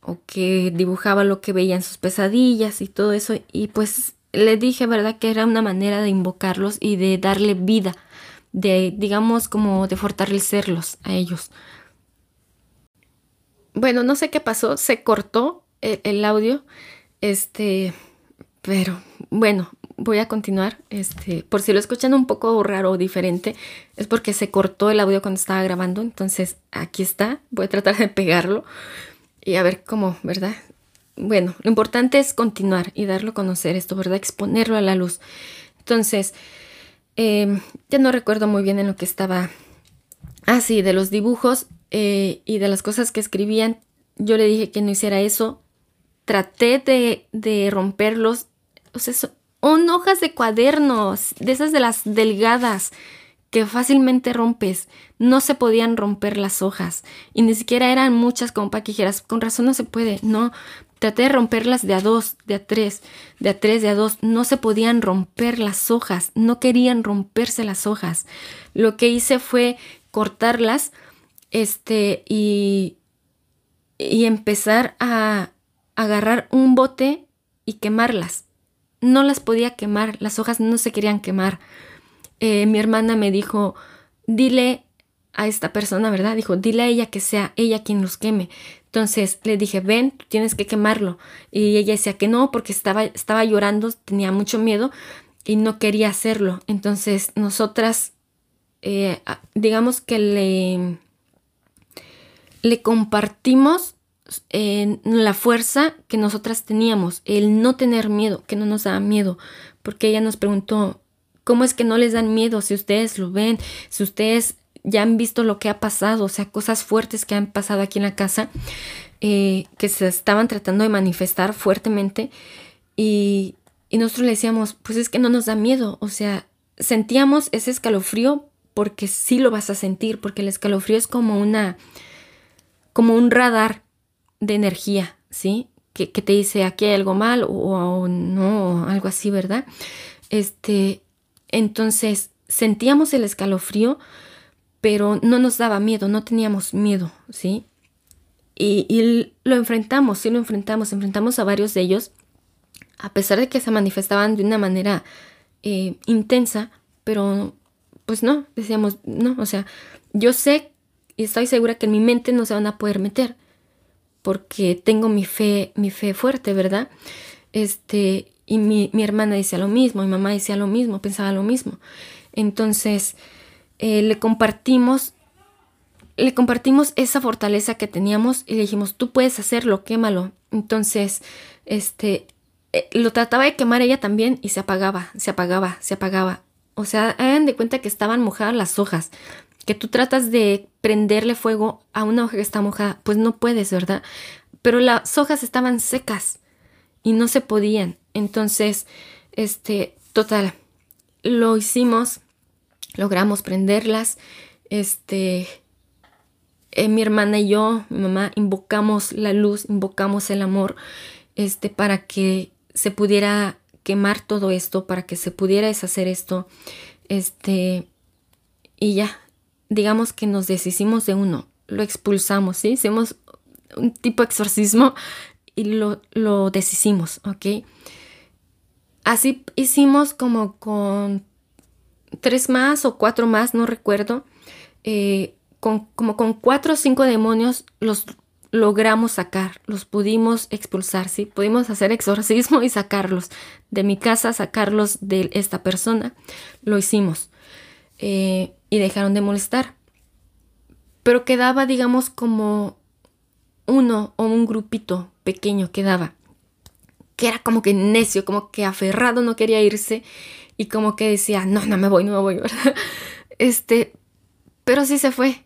o que dibujaba lo que veía en sus pesadillas y todo eso. Y pues le dije, ¿verdad? Que era una manera de invocarlos y de darle vida, de, digamos, como de fortalecerlos a ellos. Bueno, no sé qué pasó, se cortó el audio, este, pero bueno, voy a continuar. Este, por si lo escuchan un poco raro o diferente, es porque se cortó el audio cuando estaba grabando. Entonces, aquí está. Voy a tratar de pegarlo y a ver cómo, ¿verdad? Bueno, lo importante es continuar y darlo a conocer esto, ¿verdad? Exponerlo a la luz. Entonces, em, ya no recuerdo muy bien en lo que estaba. Ah, sí, de los dibujos eh, y de las cosas que escribían. Yo le dije que no hiciera eso. Traté de, de romperlos. O sea, son hojas de cuadernos, de esas de las delgadas que fácilmente rompes. No se podían romper las hojas y ni siquiera eran muchas como para que dijeras, con razón no se puede. No, traté de romperlas de a dos, de a tres, de a tres, de a dos. No se podían romper las hojas, no querían romperse las hojas. Lo que hice fue cortarlas este, y, y empezar a agarrar un bote y quemarlas. No las podía quemar, las hojas no se querían quemar. Eh, mi hermana me dijo, dile a esta persona, ¿verdad? Dijo, dile a ella que sea ella quien los queme. Entonces le dije, ven, tienes que quemarlo. Y ella decía que no, porque estaba, estaba llorando, tenía mucho miedo y no quería hacerlo. Entonces nosotras, eh, digamos que le, le compartimos la fuerza que nosotras teníamos, el no tener miedo, que no nos daba miedo, porque ella nos preguntó, ¿Cómo es que no les dan miedo si ustedes lo ven, si ustedes ya han visto lo que ha pasado, o sea, cosas fuertes que han pasado aquí en la casa, eh, que se estaban tratando de manifestar fuertemente y, y nosotros le decíamos, pues es que no nos da miedo, o sea, sentíamos ese escalofrío porque sí lo vas a sentir, porque el escalofrío es como una, como un radar de energía, ¿sí? Que, que te dice aquí hay algo mal o, o no, algo así, ¿verdad? Este, entonces sentíamos el escalofrío, pero no nos daba miedo, no teníamos miedo, ¿sí? Y, lo enfrentamos, sí lo enfrentamos, enfrentamos a varios de ellos, a pesar de que se manifestaban de una manera eh, intensa, pero pues no, decíamos, no, o sea, yo sé y estoy segura que en mi mente no se van a poder meter, porque tengo mi fe, mi fe fuerte, ¿verdad? Este, y mi, hermana decía lo mismo, mi mamá decía lo mismo, pensaba lo mismo. Entonces, eh, le compartimos, le compartimos esa fortaleza que teníamos y le dijimos, tú puedes hacerlo, quémalo. Entonces, este, eh, lo trataba de quemar ella también y se apagaba, se apagaba, se apagaba. O sea, hagan de cuenta que estaban mojadas las hojas, que tú tratas de prenderle fuego a una hoja que está mojada, pues no puedes, ¿verdad? Pero las hojas estaban secas y no se podían. Entonces, este, total, lo hicimos, logramos prenderlas, este, eh, mi hermana y yo, mi mamá, invocamos la luz, invocamos el amor, este, para que se pudiera quemar todo esto, para que se pudiera deshacer esto, este, y ya, digamos que nos deshicimos de uno, lo expulsamos, ¿sí? Hicimos un tipo de exorcismo y lo, lo deshicimos, ¿ok? Así hicimos como con tres más o cuatro más, no recuerdo. Eh, con, como con cuatro o cinco demonios los logramos sacar, los pudimos expulsar, ¿sí? Pudimos hacer exorcismo y sacarlos de mi casa, sacarlos de esta persona. Lo hicimos. Eh, y dejaron de molestar. Pero quedaba, digamos, como uno o un grupito pequeño quedaba que era como que necio, como que aferrado, no quería irse y como que decía, no, no me voy, no me voy, ¿verdad? Este, pero sí se fue.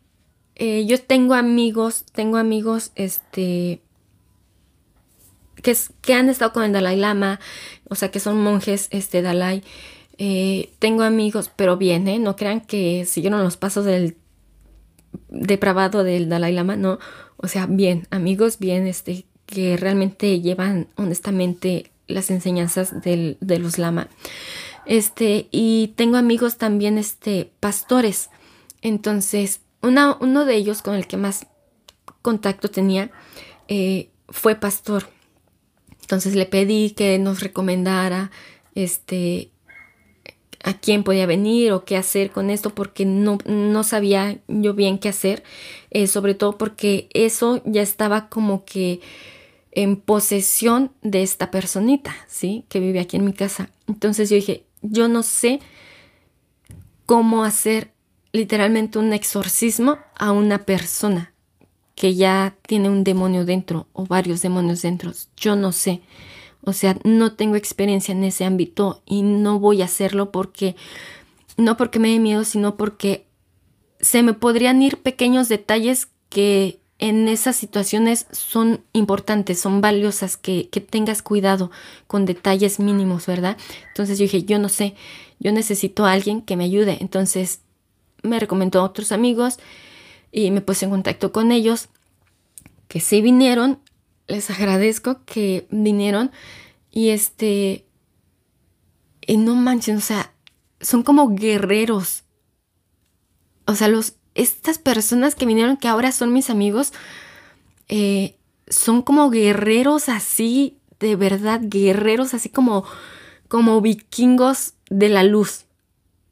Eh, yo tengo amigos, tengo amigos, este, que, que, han estado con el Dalai Lama, o sea, que son monjes, este, Dalai. Eh, tengo amigos, pero bien, ¿eh? No crean que siguieron los pasos del depravado del Dalai Lama, no. O sea, bien, amigos, bien, este, que realmente llevan honestamente las enseñanzas del, de los lama. Este, y tengo amigos también, este, pastores. Entonces, una, uno de ellos con el que más contacto tenía eh, fue pastor. Entonces le pedí que nos recomendara, este, a quién podía venir o qué hacer con esto porque no, no sabía yo bien qué hacer, eh, sobre todo porque eso ya estaba como que en posesión de esta personita, ¿sí? Que vive aquí en mi casa. Entonces yo dije, yo no sé cómo hacer literalmente un exorcismo a una persona que ya tiene un demonio dentro o varios demonios dentro. Yo no sé. O sea, no tengo experiencia en ese ámbito y no voy a hacerlo porque, no porque me dé miedo, sino porque se me podrían ir pequeños detalles que en esas situaciones son importantes, son valiosas, que, que, tengas cuidado con detalles mínimos, ¿verdad? Entonces yo dije, yo no sé, yo necesito a alguien que me ayude. Entonces me recomendó a otros amigos y me puse en contacto con ellos, que sí vinieron, les agradezco que vinieron y este, y no manchen, o sea, son como guerreros. O sea, los, estas personas que vinieron, que ahora son mis amigos, eh, son como guerreros así, de verdad, guerreros así como, como vikingos de la luz.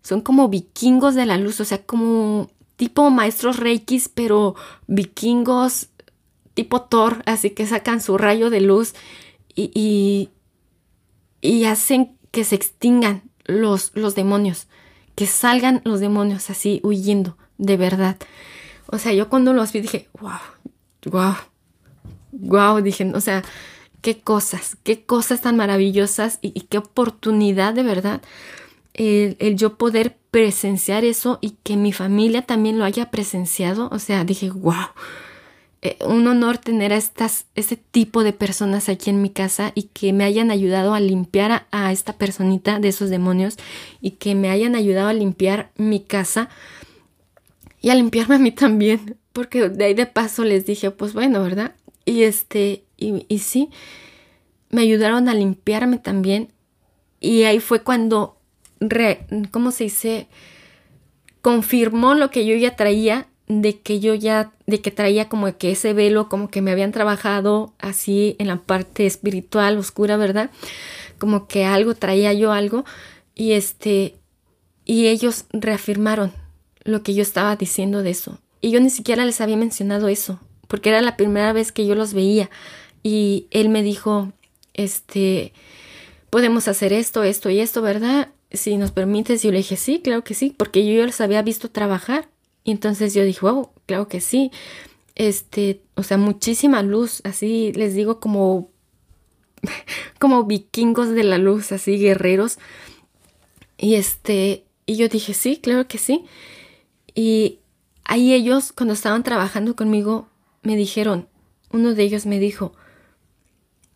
Son como vikingos de la luz, o sea, como tipo maestros reikis, pero vikingos tipo Thor, así que sacan su rayo de luz y, y, hacen que se extingan los, los demonios, que salgan los demonios así huyendo de verdad. O sea, yo cuando los vi dije, wow, wow, wow, dije, o sea, qué cosas, qué cosas tan maravillosas y, qué oportunidad de verdad el, el, yo poder presenciar eso y que mi familia también lo haya presenciado. O sea, dije, wow, eh, un honor tener a estas, este tipo de personas aquí en mi casa y que me hayan ayudado a limpiar a, esta personita de esos demonios y que me hayan ayudado a limpiar mi casa y a limpiarme a mí también, porque de ahí de paso les dije, pues bueno, ¿verdad? Y este, y, y sí, me ayudaron a limpiarme también y ahí fue cuando, re, ¿cómo se dice? Confirmó lo que yo ya traía de que yo ya, de que traía como que ese velo, como que me habían trabajado así en la parte espiritual, oscura, ¿verdad? Como que algo, traía yo algo, y este, y ellos reafirmaron lo que yo estaba diciendo de eso. Y yo ni siquiera les había mencionado eso, porque era la primera vez que yo los veía. Y él me dijo, este, podemos hacer esto, esto y esto, ¿verdad? Si nos permites, yo le dije, sí, claro que sí, porque yo los había visto trabajar y entonces yo dije, wow, claro que sí. Este, o sea, muchísima luz, así les digo como como vikingos de la luz, así guerreros. Y este, y yo dije, sí, claro que sí. Y ahí ellos, cuando estaban trabajando conmigo, me dijeron, uno de ellos me dijo,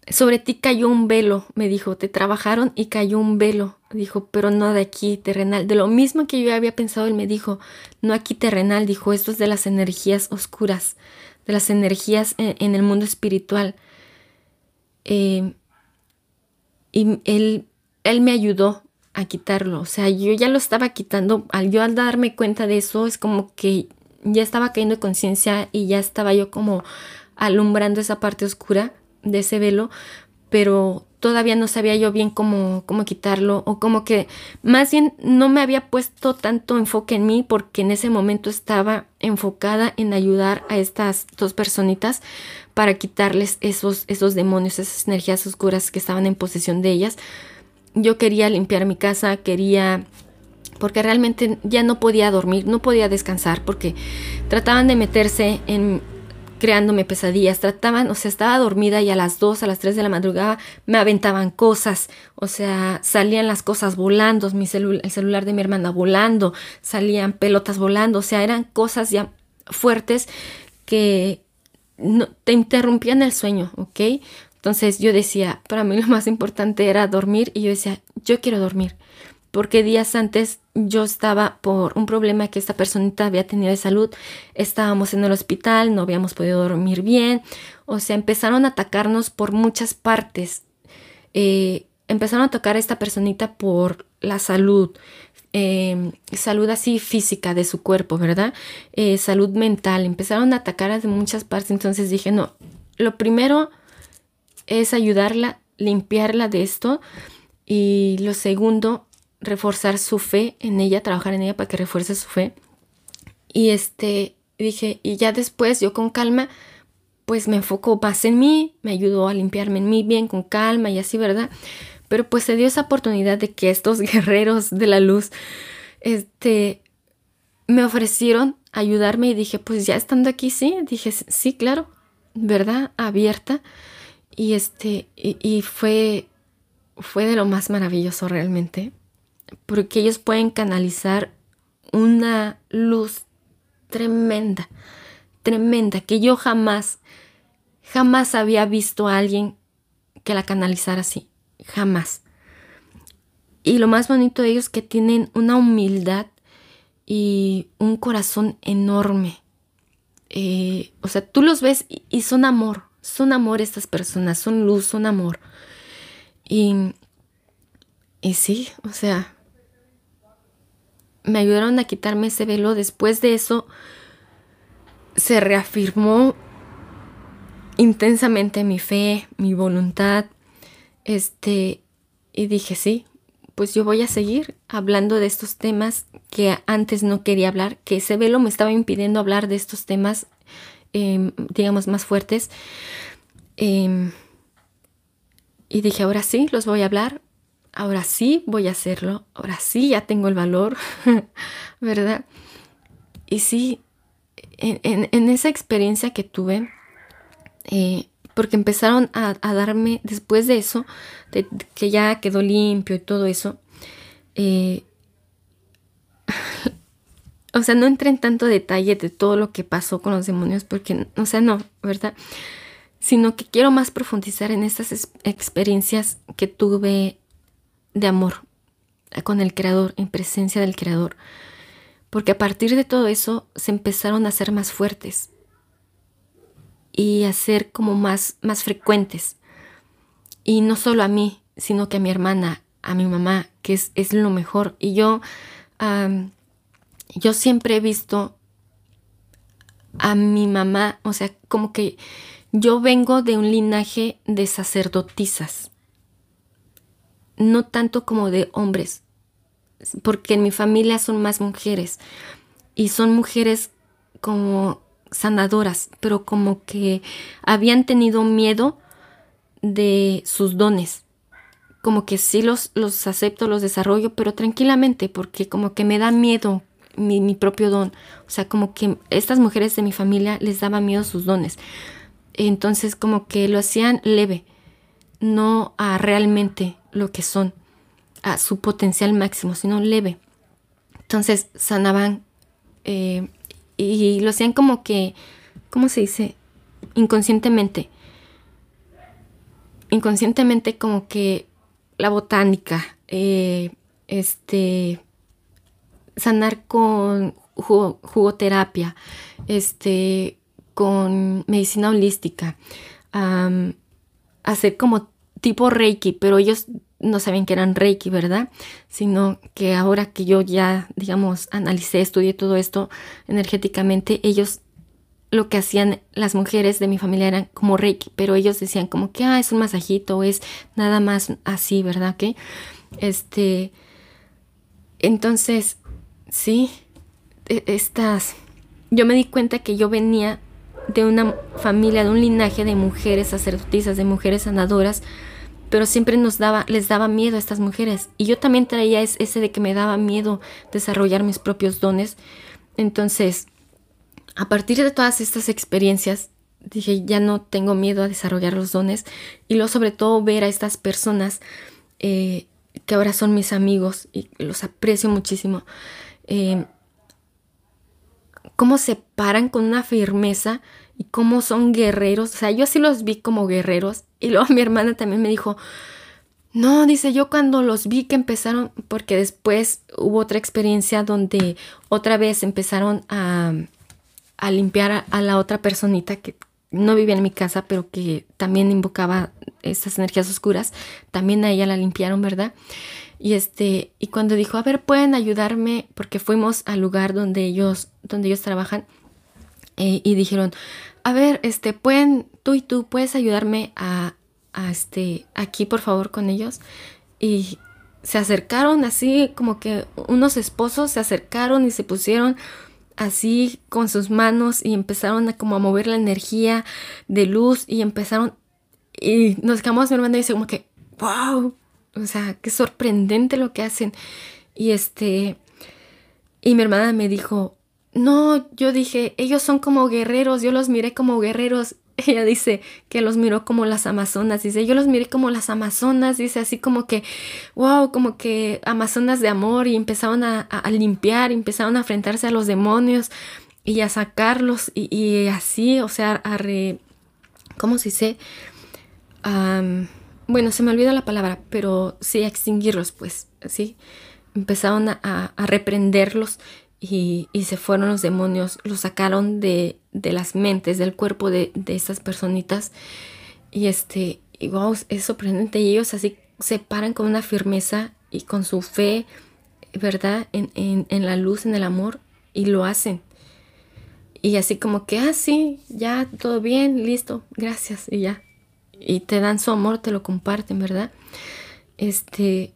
sobre ti cayó un velo, me dijo, te trabajaron y cayó un velo, dijo, pero no de aquí, terrenal. De lo mismo que yo había pensado, él me dijo, no aquí terrenal, dijo, esto es de las energías oscuras, de las energías en, el mundo espiritual. Eh, y él, él me ayudó a quitarlo, o sea, yo ya lo estaba quitando, al yo al darme cuenta de eso, es como que ya estaba cayendo de conciencia y ya estaba yo como alumbrando esa parte oscura de ese velo, pero todavía no sabía yo bien cómo, cómo quitarlo o como que más bien no me había puesto tanto enfoque en mí porque en ese momento estaba enfocada en ayudar a estas dos personitas para quitarles esos, esos demonios, esas energías oscuras que estaban en posesión de ellas. Yo quería limpiar mi casa, quería porque realmente ya no podía dormir, no podía descansar porque trataban de meterse en creándome pesadillas, trataban, o sea, estaba dormida y a las 2, a las 3 de la madrugada me aventaban cosas, o sea, salían las cosas volando, el celular de mi hermana volando, salían pelotas volando, o sea, eran cosas ya fuertes que no, te interrumpían el sueño, ¿ok? Entonces yo decía, para mí lo más importante era dormir y yo decía, yo quiero dormir porque días antes yo estaba por un problema que esta personita había tenido de salud, estábamos en el hospital, no habíamos podido dormir bien, o sea, empezaron a atacarnos por muchas partes. Eh, empezaron a tocar a esta personita por la salud, em, salud así física de su cuerpo, ¿verdad? Eh, salud mental, empezaron a atacar de muchas partes, entonces dije, no, lo primero es ayudarla, limpiarla de esto, y lo segundo reforzar su fe en ella, trabajar en ella para que refuerce su fe. Y este, dije, y ya después yo con calma pues me enfocó más en mí, me ayudó a limpiarme en mí bien, con calma y así, ¿verdad? Pero pues se dio esa oportunidad de que estos guerreros de la luz, este, me ofrecieron ayudarme y dije, pues ya estando aquí, sí, dije, sí, claro, ¿verdad? Abierta. Y este, y, fue, fue de lo más maravilloso realmente, porque ellos pueden canalizar una luz tremenda, tremenda, que yo jamás, jamás había visto a alguien que la canalizara así, jamás. Y lo más bonito de ellos es que tienen una humildad y un corazón enorme. Eh, o sea, tú los ves y son amor, son amor estas personas, son luz, son amor. Y, y sí, o sea, me ayudaron a quitarme ese velo. Después de eso, se reafirmó intensamente mi fe, mi voluntad. Este, y dije, sí, pues yo voy a seguir hablando de estos temas que antes no quería hablar, que ese velo me estaba impidiendo hablar de estos temas Em, digamos, más fuertes. Em, y dije, ahora sí, los voy a hablar, ahora sí voy a hacerlo, ahora sí ya tengo el valor, ¿verdad? Y sí, en, esa experiencia que tuve, eh, porque empezaron a, darme, después de eso, que ya quedó limpio y todo eso, eh, o sea, no entré en tanto detalle de todo lo que pasó con los demonios, porque, o sea, no, ¿verdad? Sino que quiero más profundizar en estas experiencias que tuve de amor con el Creador, en presencia del Creador. Porque a partir de todo eso se empezaron a ser más fuertes y a ser como más, más frecuentes. Y no solo a mí, sino que a mi hermana, a mi mamá, que es, es lo mejor. Y yo yo siempre he visto a mi mamá, o sea, como que yo vengo de un linaje de sacerdotisas, no tanto como de hombres, porque en mi familia son más mujeres y son mujeres como sanadoras, pero como que habían tenido miedo de sus dones. Como que sí los, los acepto, los desarrollo, pero tranquilamente, porque como que me da miedo mi, propio don. O sea, como que estas mujeres de mi familia les daba miedo sus dones. Entonces, como que lo hacían leve, no a realmente lo que son, a su potencial máximo, sino leve. Entonces, sanaban eh, y lo hacían como que, ¿cómo se dice? Inconscientemente. Inconscientemente como que la botánica, eh, este, sanar con jugoterapia, este, con medicina holística, hacer como tipo Reiki, pero ellos no saben que eran Reiki, ¿verdad? Sino que ahora que yo ya, digamos, analicé, estudié todo esto energéticamente, ellos lo que hacían las mujeres de mi familia eran como Reiki, pero ellos decían como que, ah, es un masajito, es nada más así, ¿verdad? Que, este, entonces, sí, e, estas, yo me di cuenta que yo venía de una familia, de un linaje de mujeres sacerdotisas, de mujeres sanadoras, pero siempre nos daba, les daba miedo a estas mujeres. Y yo también traía ese de que me daba miedo desarrollar mis propios dones. Entonces, a partir de todas estas experiencias, dije, ya no tengo miedo a desarrollar los dones. Y luego sobre todo ver a estas personas eh, que ahora son mis amigos y los aprecio muchísimo. Eh, cómo se paran con una firmeza y cómo son guerreros. O sea, yo sí los vi como guerreros. Y luego mi hermana también me dijo, no, dice yo cuando los vi que empezaron, porque después hubo otra experiencia donde otra vez empezaron a, a limpiar a, la otra personita que no vivía en mi casa, pero que también invocaba estas energías oscuras. También a ella la limpiaron, ¿verdad? Y este, y cuando dijo, a ver, pueden ayudarme, porque fuimos al lugar donde ellos, donde ellos trabajan, eh, y dijeron, a ver, este, pueden, tú y tú, puedes ayudarme a, este, aquí por favor con ellos. Y se acercaron así, como que unos esposos se acercaron y se pusieron así con sus manos y empezaron a como a mover la energía de luz y empezaron y nos quedamos mi hermana y dice como que wow o sea qué sorprendente lo que hacen y este y mi hermana me dijo no yo dije ellos son como guerreros yo los miré como guerreros ella dice que los miró como las amazonas, dice, yo los miré como las amazonas, dice, así como que, wow, como que amazonas de amor y empezaron a, limpiar, empezaron a enfrentarse a los demonios y a sacarlos y, así, o sea, a re, ¿cómo se dice? Bueno, se me olvida la palabra, pero sí, a extinguirlos, pues, así. Empezaron a, reprenderlos y, se fueron los demonios, los sacaron de, las mentes, del cuerpo de, de estas personitas. Y este, y wow, es sorprendente. Y ellos así se paran con una firmeza y con su fe, ¿verdad? En, en, la luz, en el amor, y lo hacen. Y así como que, ah, sí, ya, todo bien, listo, gracias, y ya. Y te dan su amor, te lo comparten, ¿verdad? Este,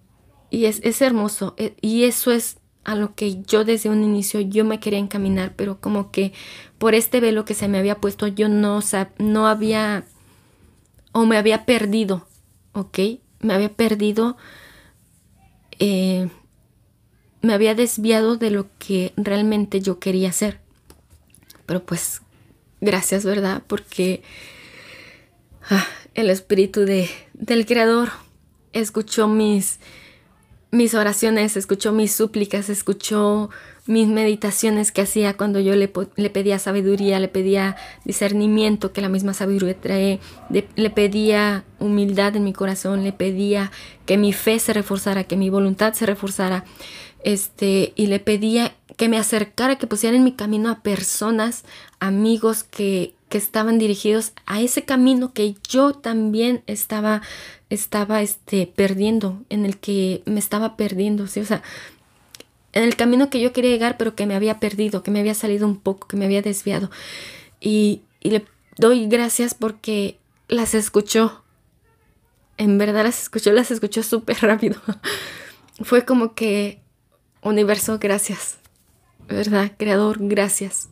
y es, es hermoso. E, y eso es a lo que yo desde un inicio yo me quería encaminar, pero como que por este velo que se me había puesto yo no, no había o me había perdido, ¿ok? Me había perdido, eh, me había desviado de lo que realmente yo quería hacer. Pero pues, gracias, ¿verdad? Porque ah, el espíritu de, del Creador. Escuchó mis mis oraciones, escuchó mis súplicas, escuchó mis meditaciones que hacía cuando yo le, pedía sabiduría, le pedía discernimiento que la misma sabiduría trae, le pedía humildad en mi corazón, le pedía que mi fe se reforzara, que mi voluntad se reforzara, este, y le pedía que me acercara, que pusiera en mi camino a personas, amigos que, que estaban dirigidos a ese camino que yo también estaba, estaba este, perdiendo, en el que me estaba perdiendo, ¿sí? o sea, en el camino que yo quería llegar, pero que me había perdido, que me había salido un poco, que me había desviado. Y, y le doy gracias porque las escuchó. En verdad las escuchó, las escuchó súper rápido. Fue como que, universo, gracias. ¿Verdad? Creador, gracias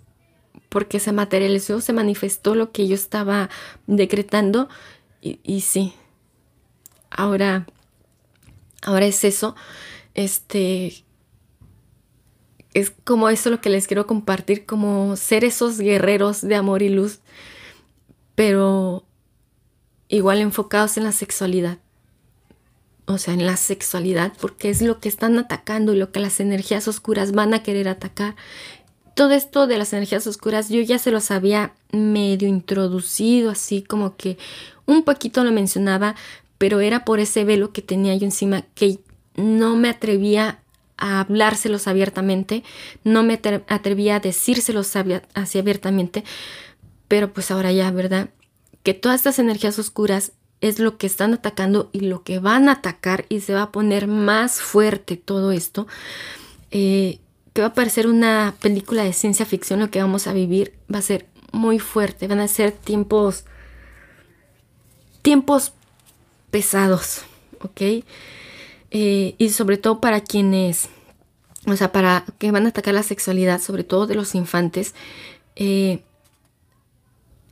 porque se materializó, se manifestó lo que yo estaba decretando y, sí, ahora, ahora es eso, este, es como eso lo que les quiero compartir, como ser esos guerreros de amor y luz, pero igual enfocados en la sexualidad. O sea, en la sexualidad, porque es lo que están atacando y lo que las energías oscuras van a querer atacar todo esto de las energías oscuras yo ya se los había medio introducido, así como que un poquito lo mencionaba, pero era por ese velo que tenía yo encima que no me atrevía a hablárselos abiertamente, no me atrevía a decírselos así abiertamente, pero pues ahora ya, ¿verdad? Que todas estas energías oscuras es lo que están atacando y lo que van a atacar y se va a poner más fuerte todo esto. Eh, que va a parecer una película de ciencia ficción lo que vamos a vivir va a ser muy fuerte, van a ser tiempos tiempos pesados, ¿ok? Eh, y sobre todo para quienes, o sea, para que van a atacar la sexualidad, sobre todo de los infantes, eh,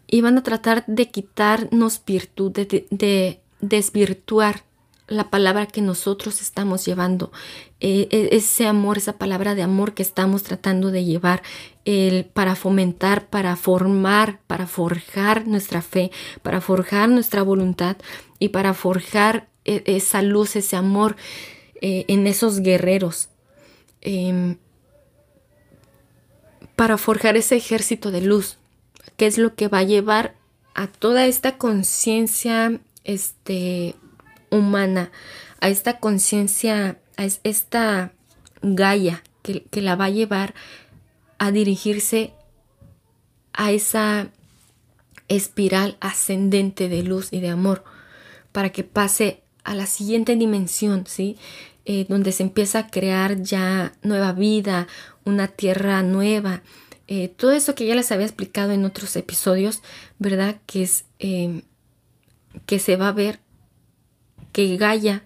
y van a tratar de quitarnos virtud, de desvirtuar la palabra que nosotros estamos llevando, eh, e, ese amor, esa palabra de amor que estamos tratando de llevar el, para fomentar, para formar, para forjar nuestra fe, para forjar nuestra voluntad y para forjar e, esa luz, ese amor eh, en esos guerreros. Em, para forjar ese ejército de luz, que es lo que va a llevar a toda esta conciencia este, humana, a esta conciencia, a esta Gaia que, que la va a llevar a dirigirse a esa espiral ascendente de luz y de amor para que pase a la siguiente dimensión, ¿sí? Eh, donde se empieza a crear ya nueva vida, una tierra nueva. Eh, todo eso que ya les había explicado en otros episodios, ¿verdad? Que es eh, que se va a ver que Gaia,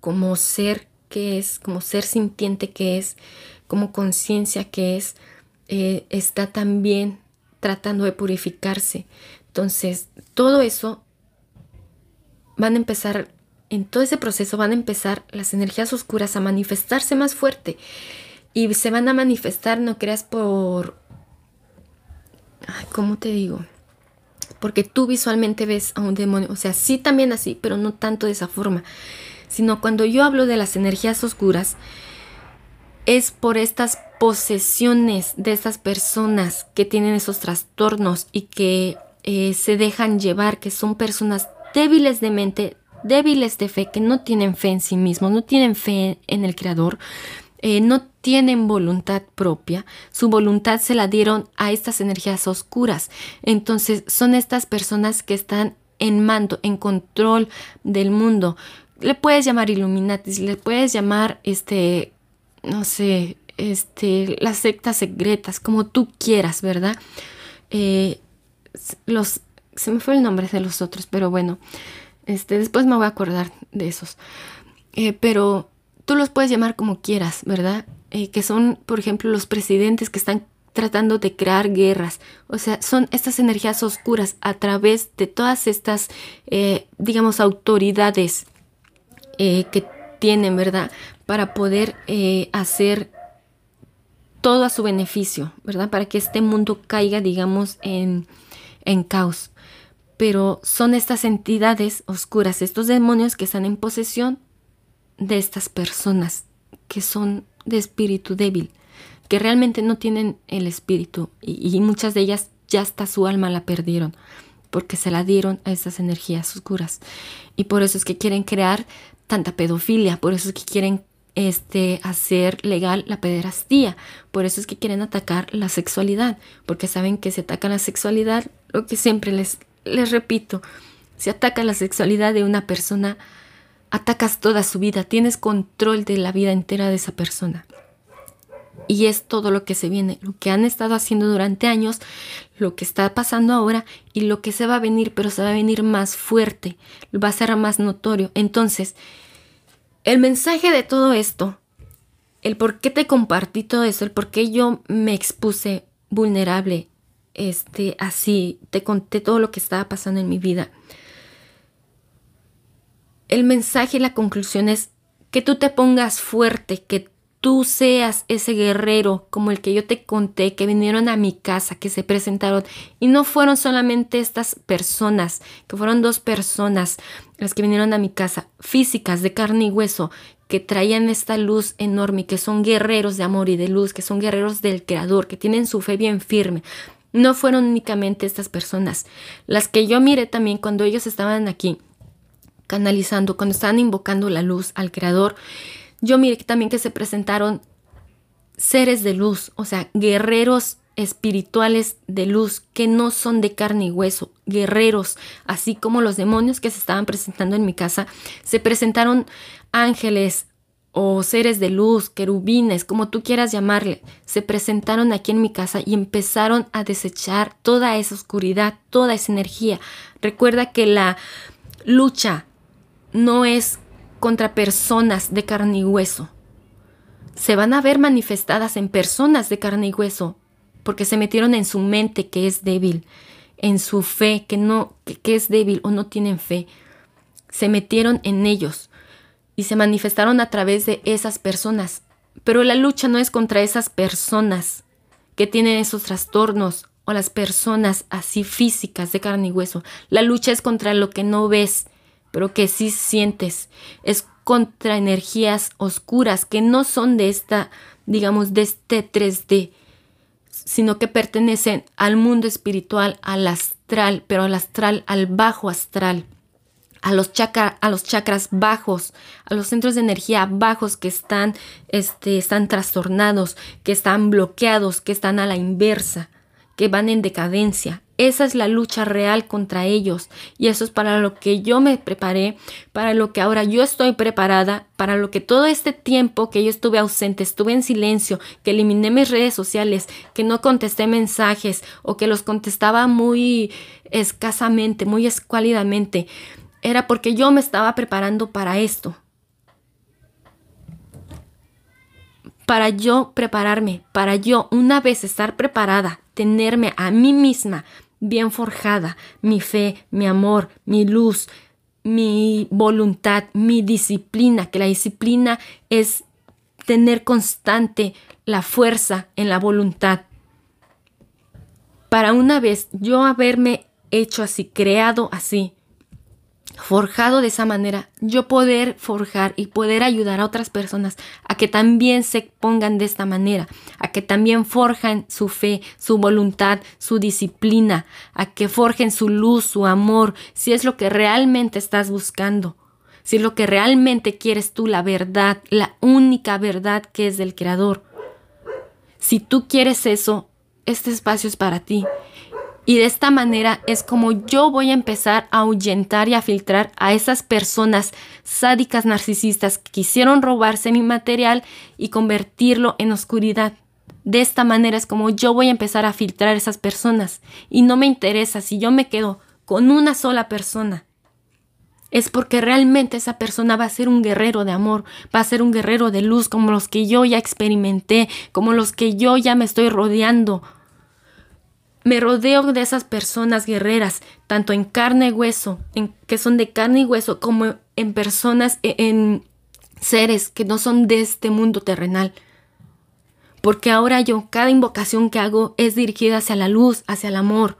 como ser que es, como ser sintiente que es, como conciencia que es, eh, está también tratando de purificarse. Entonces, todo eso van a empezar, en todo ese proceso van a empezar las energías oscuras a manifestarse más fuerte. Y se van a manifestar, no creas, por... ¿Cómo te digo? Porque tú visualmente ves a un demonio. O sea, sí también así, pero no tanto de esa forma. Sino cuando yo hablo de las energías oscuras, es por estas posesiones de estas personas que tienen esos trastornos y que eh, se dejan llevar, que son personas débiles de mente, débiles de fe, que no tienen fe en sí mismos, no tienen fe en el Creador, eh, no tienen voluntad propia, su voluntad se la dieron a estas energías oscuras. Entonces son estas personas que están en mando, en control del mundo. Le puedes llamar Illuminatis, le puedes llamar este, no sé, este, las sectas secretas, como tú quieras, ¿verdad? Eh, los, se me fue el nombre de los otros, pero bueno, este, después me voy a acordar de esos. Eh, pero tú los puedes llamar como quieras, ¿verdad? Eh, que son, por ejemplo, los presidentes que están tratando de crear guerras. O sea, son estas energías oscuras a través de todas estas, digamos, autoridades que tienen, ¿verdad? Para poder hacer todo a su beneficio, ¿verdad? Para que este mundo caiga, digamos, en, en caos. Pero son estas entidades oscuras, estos demonios que están en posesión de estas personas que son de espíritu débil, que realmente no tienen el espíritu y, muchas de ellas ya hasta su alma la perdieron porque se la dieron a estas energías oscuras. Y por eso es que quieren crear tanta pedofilia, por eso es que quieren este, hacer legal la pederastía. Por eso es que quieren atacar la sexualidad, porque saben que si atacan la sexualidad, lo que siempre les, les repito, si ataca la sexualidad de una persona, atacas toda su vida, tienes control de la vida entera de esa persona. Y es todo lo que se viene, lo que han estado haciendo durante años, lo que está pasando ahora y lo que se va a venir, pero se va a venir más fuerte, va a ser más notorio. Entonces, el mensaje de todo esto, el por qué te compartí todo eso, el por qué yo me expuse vulnerable, este, así, te conté todo lo que estaba pasando en mi vida. El mensaje y la conclusión es que tú te pongas fuerte, que tú seas ese guerrero como el que yo te conté, que vinieron a mi casa, que se presentaron. Y no fueron solamente estas personas, que fueron dos personas las que vinieron a mi casa, físicas, de carne y hueso, que traían esta luz enorme, que son guerreros de amor y de luz, que son guerreros del Creador, que tienen su fe bien firme. No fueron únicamente estas personas, las que yo miré también cuando ellos estaban aquí canalizando, cuando estaban invocando la luz al Creador yo miré también que se presentaron seres de luz, o sea, guerreros espirituales de luz que no son de carne y hueso, guerreros, así como los demonios que se estaban presentando en mi casa, se presentaron ángeles o seres de luz, querubines, como tú quieras llamarle, se presentaron aquí en mi casa y empezaron a desechar toda esa oscuridad, toda esa energía. Recuerda que la lucha no es contra personas de carne y hueso. Se van a ver manifestadas en personas de carne y hueso, porque se metieron en su mente que es débil, en su fe que no que, es débil o no tienen fe. Se metieron en ellos y se manifestaron a través de esas personas. Pero la lucha no es contra esas personas que tienen esos trastornos o las personas así físicas de carne y hueso. La lucha es contra lo que no ves, pero que sí sientes. Es contra energías oscuras que no son de esta, digamos, de este 3D, sino que pertenecen al mundo espiritual, al astral, pero al astral, al bajo astral. A los, a los chakras bajos, a los centros de energía bajos que están, este, están trastornados, que están bloqueados, que están a la inversa, que van en decadencia. Esa es la lucha real contra ellos y eso es para lo que yo me preparé, para lo que ahora yo estoy preparada, para lo que todo este tiempo que yo estuve ausente, estuve en silencio, que eliminé mis redes sociales, que no contesté mensajes o que los contestaba muy escasamente, muy escuálidamente, era porque yo me estaba preparando para esto. para yo prepararme, para yo una vez estar preparada, tenerme a mí misma bien forjada, mi fe, mi amor, mi luz, mi voluntad, mi disciplina, que la disciplina es tener constante la fuerza en la voluntad. Para una vez yo haberme hecho así, creado así, forjado de esa manera, yo poder forjar y poder ayudar a otras personas a que también se pongan de esta manera, a que también forjan su fe, su voluntad, su disciplina, a que forjen su luz, su amor, si es lo que realmente estás buscando, si es lo que realmente quieres tú, la verdad, la única verdad que es del Creador. Si tú quieres eso, este espacio es para ti. Y de esta manera es como yo voy a empezar a ahuyentar y a filtrar a esas personas sádicas narcisistas que quisieron robarse mi material y convertirlo en oscuridad. De esta manera es como yo voy a empezar a filtrar a esas personas. Y no me interesa si yo me quedo con una sola persona. Es porque realmente esa persona va a ser un guerrero de amor, va a ser un guerrero de luz como los que yo ya experimenté, como los que yo ya me estoy rodeando me rodeo de esas personas guerreras, tanto en carne y hueso, en, que son de carne y hueso, como en personas, e, en seres que no son de este mundo terrenal. Porque ahora yo, cada invocación que hago es dirigida hacia la luz, hacia el amor.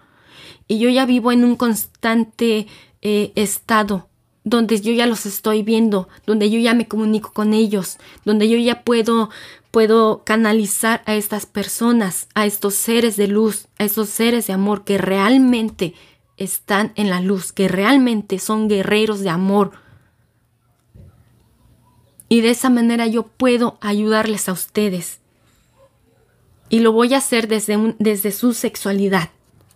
Y yo ya vivo en un constante eh, estado donde yo ya los estoy viendo, donde yo ya me comunico con ellos, donde yo ya puedo puedo canalizar a estas personas, a estos seres de luz, a estos seres de amor que realmente están en la luz, que realmente son guerreros de amor. Y de esa manera yo puedo ayudarles a ustedes. Y lo voy a hacer desde, desde su sexualidad,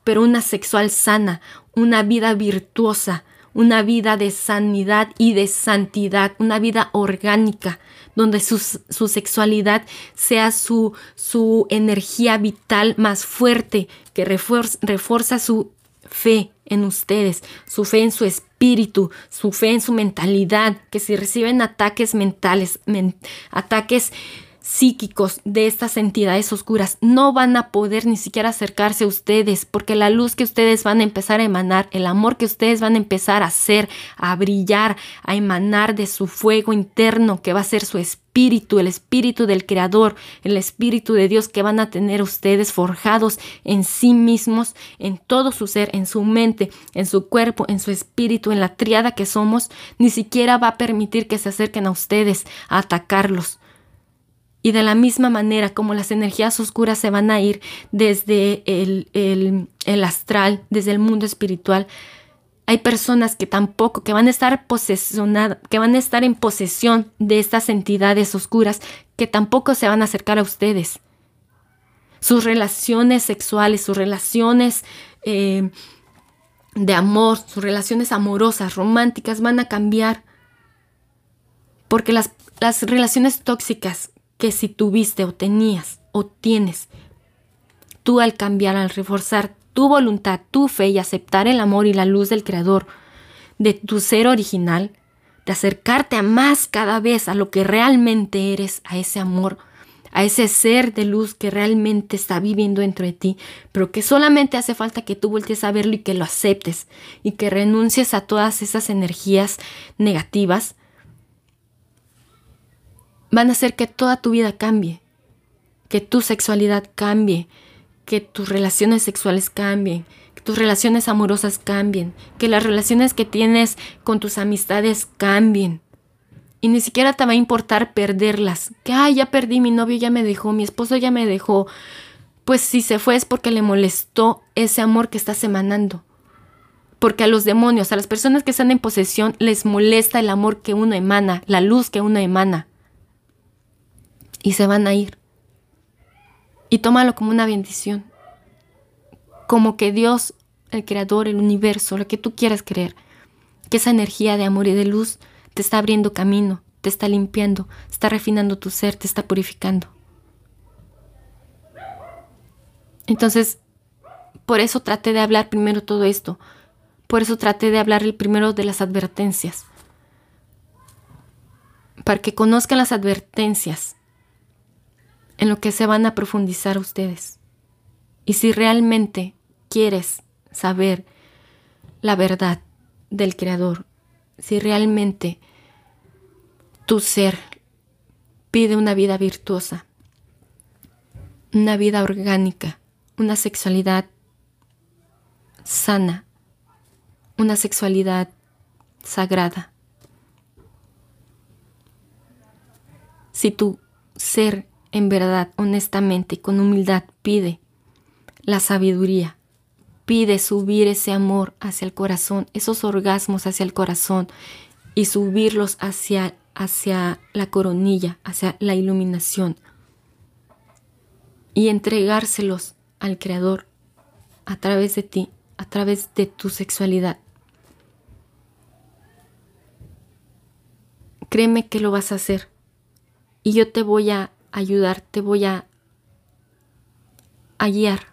pero una sexual sana, una vida virtuosa, una vida de sanidad y de santidad, una vida orgánica, donde su, sexualidad sea su, su, energía vital más fuerte, que refuerza, su fe en ustedes, su fe en su espíritu, su fe en su mentalidad, que si reciben ataques mentales, ataques psíquicos de estas entidades oscuras no van a poder ni siquiera acercarse a ustedes porque la luz que ustedes van a empezar a emanar, el amor que ustedes van a empezar a hacer, a brillar, a emanar de su fuego interno que va a ser su espíritu, el espíritu del Creador, el espíritu de Dios que van a tener ustedes forjados en sí mismos, en todo su ser, en su mente, en su cuerpo, en su espíritu, en la triada que somos, ni siquiera va a permitir que se acerquen a ustedes a atacarlos y de la misma manera como las energías oscuras se van a ir desde el, el, astral, desde el mundo espiritual, hay personas que tampoco, que van a estar posesionadas, que van a estar en posesión de estas entidades oscuras, que tampoco se van a acercar a ustedes. Sus relaciones sexuales, sus relaciones eh, de amor, sus relaciones amorosas, románticas van a cambiar. Porque las, las relaciones tóxicas que si tuviste o tenías o tienes, tú al cambiar, al reforzar tu voluntad, tu fe y aceptar el amor y la luz del Creador, de tu ser original, de acercarte a más cada vez a lo que realmente eres, a ese amor, a ese ser de luz que realmente está viviendo dentro de ti, pero que solamente hace falta que tú voltees a verlo y que lo aceptes y que renuncies a todas esas energías negativas van a hacer que toda tu vida cambie, que tu sexualidad cambie, que tus relaciones sexuales cambien, que tus relaciones amorosas cambien, que las relaciones que tienes con tus amistades cambien. Y ni siquiera te va a importar perderlas. Que, ay, ya perdí, mi novio ya me dejó, mi esposo ya me dejó. Pues si se fue es porque le molestó ese amor que estás emanando. Porque a los demonios, a las personas que están en posesión, les molesta el amor que uno emana, la luz que uno emana y se van a ir. Y tómalo como una bendición. Como que Dios, el Creador, el universo, lo que tú quieras creer, que esa energía de amor y de luz te está abriendo camino, te está limpiando, está refinando tu ser, te está purificando. Entonces, por eso traté de hablar primero todo esto. Por eso traté de hablar el primero de las advertencias. Para que conozcan las advertencias en lo que se van a profundizar ustedes. Y si realmente quieres saber la verdad del Creador, si realmente tu ser pide una vida virtuosa, una vida orgánica, una sexualidad sana, una sexualidad sagrada. Si tu ser en verdad, honestamente y con humildad pide la sabiduría, pide subir ese amor hacia el corazón, esos orgasmos hacia el corazón y subirlos hacia, hacia la coronilla, hacia la iluminación y entregárselos al Creador a través de ti, a través de tu sexualidad. Créeme que lo vas a hacer y yo te voy a ayudar, te voy a, guiar,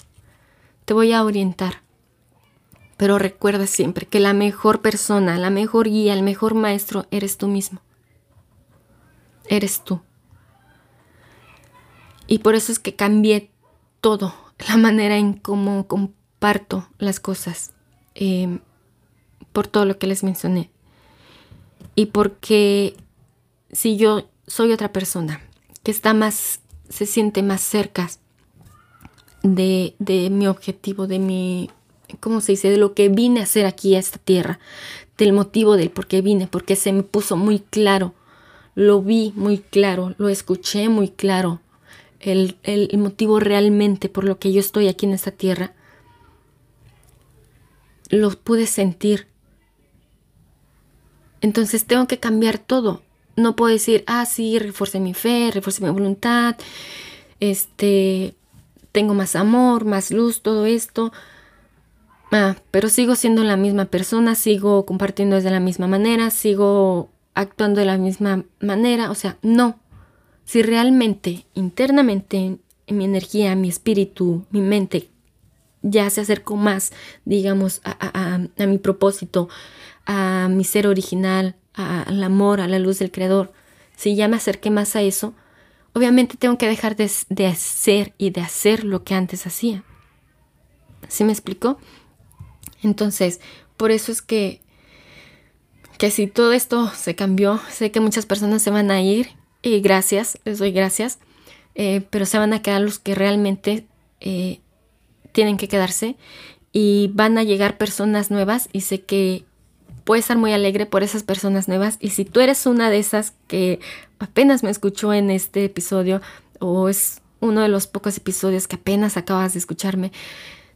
te voy a orientar. Pero recuerda siempre que la mejor persona, la mejor guía, el mejor maestro eres tú mismo. Eres tú. Y por eso es que cambié todo, la manera en cómo comparto las cosas, em, por todo lo que les mencioné. Y porque si yo soy otra persona que está más, se siente más cerca de, de mi objetivo, de mi, ¿cómo se dice? De lo que vine a hacer aquí a esta tierra, del motivo del por qué vine, porque se me puso muy claro, lo vi muy claro, lo escuché muy claro, el, el, motivo realmente por lo que yo estoy aquí en esta tierra, lo pude sentir. Entonces tengo que cambiar todo no puedo decir, ah, sí, refuerce mi fe, refuerce mi voluntad, este, tengo más amor, más luz, todo esto. Ah, pero sigo siendo la misma persona, sigo compartiendo de la misma manera, sigo actuando de la misma manera. O sea, no. Si realmente, internamente, en mi energía, mi espíritu, mi mente, ya se acercó más, digamos, a mi propósito, a mi ser original, al amor, a la luz del Creador, si ya me acerqué más a eso, obviamente tengo que dejar de, de hacer y de hacer lo que antes hacía. ¿Sí me explicó? Entonces, por eso es que, que si todo esto se cambió, sé que muchas personas se van a ir y gracias, les doy gracias, eh, pero se van a quedar los que realmente eh, tienen que quedarse y van a llegar personas nuevas y sé que puede estar muy alegre por esas personas nuevas y si tú eres una de esas que apenas me escuchó en este episodio o es uno de los pocos episodios que apenas acabas de escucharme,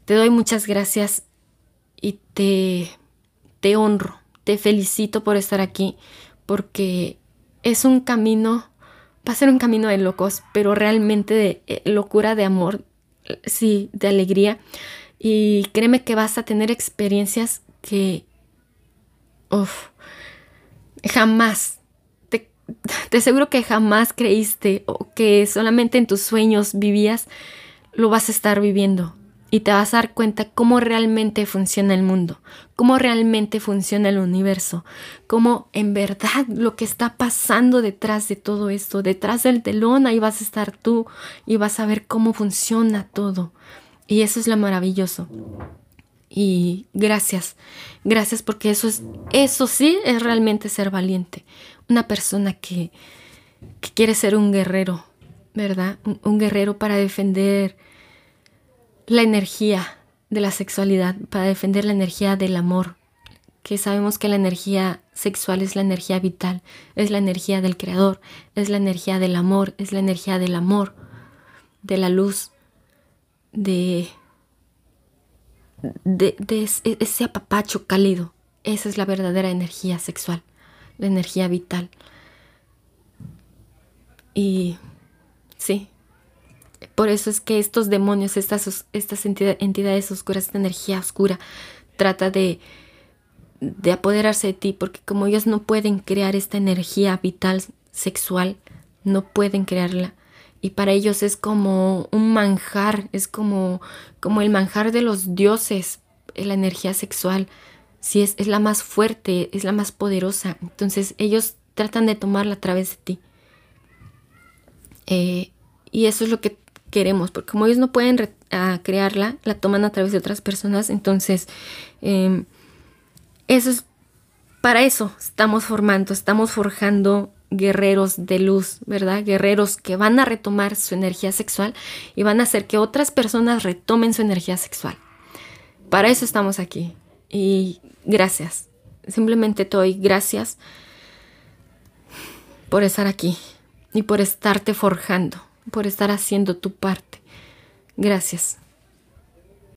te doy muchas gracias y te, te honro, te felicito por estar aquí porque es un camino, va a ser un camino de locos, pero realmente de eh, locura de amor, sí, de alegría. Y créeme que vas a tener experiencias que Jamás, te, te aseguro que jamás creíste o que solamente en tus sueños vivías, lo vas a estar viviendo y te vas a dar cuenta cómo realmente funciona el mundo, cómo realmente funciona el universo, cómo en verdad lo que está pasando detrás de todo esto, detrás del telón, ahí vas a estar tú y vas a ver cómo funciona todo. Y eso es lo maravilloso. Y gracias, gracias porque eso es, eso sí es realmente ser valiente. Una persona que, quiere ser un guerrero, ¿verdad? Un, guerrero para defender la energía de la sexualidad, para defender la energía del amor, que sabemos que la energía sexual es la energía vital, es la energía del creador, es la energía del amor, es la energía del amor, de la luz, de de, e, ese apapacho cálido. Esa es la verdadera energía sexual, la energía vital. Y sí, por eso es que estos demonios, estas, estas entidades oscuras, esta energía oscura, trata de, de apoderarse de ti, porque como ellos no pueden crear esta energía vital sexual, no pueden crearla, y para ellos es como un manjar, es como, como el manjar de los dioses, la energía sexual. Si es, es la más fuerte, es la más poderosa. Entonces ellos tratan de tomarla a través de ti. Eh, y eso es lo que queremos, porque como ellos no pueden crearla, la toman a través de otras personas, entonces em, eso es, para eso estamos formando, estamos forjando guerreros de luz, ¿verdad? Guerreros que van a retomar su energía sexual y van a hacer que otras personas retomen su energía sexual. Para eso estamos aquí. Y gracias. Simplemente te doy gracias por estar aquí y por estarte forjando, por estar haciendo tu parte. Gracias.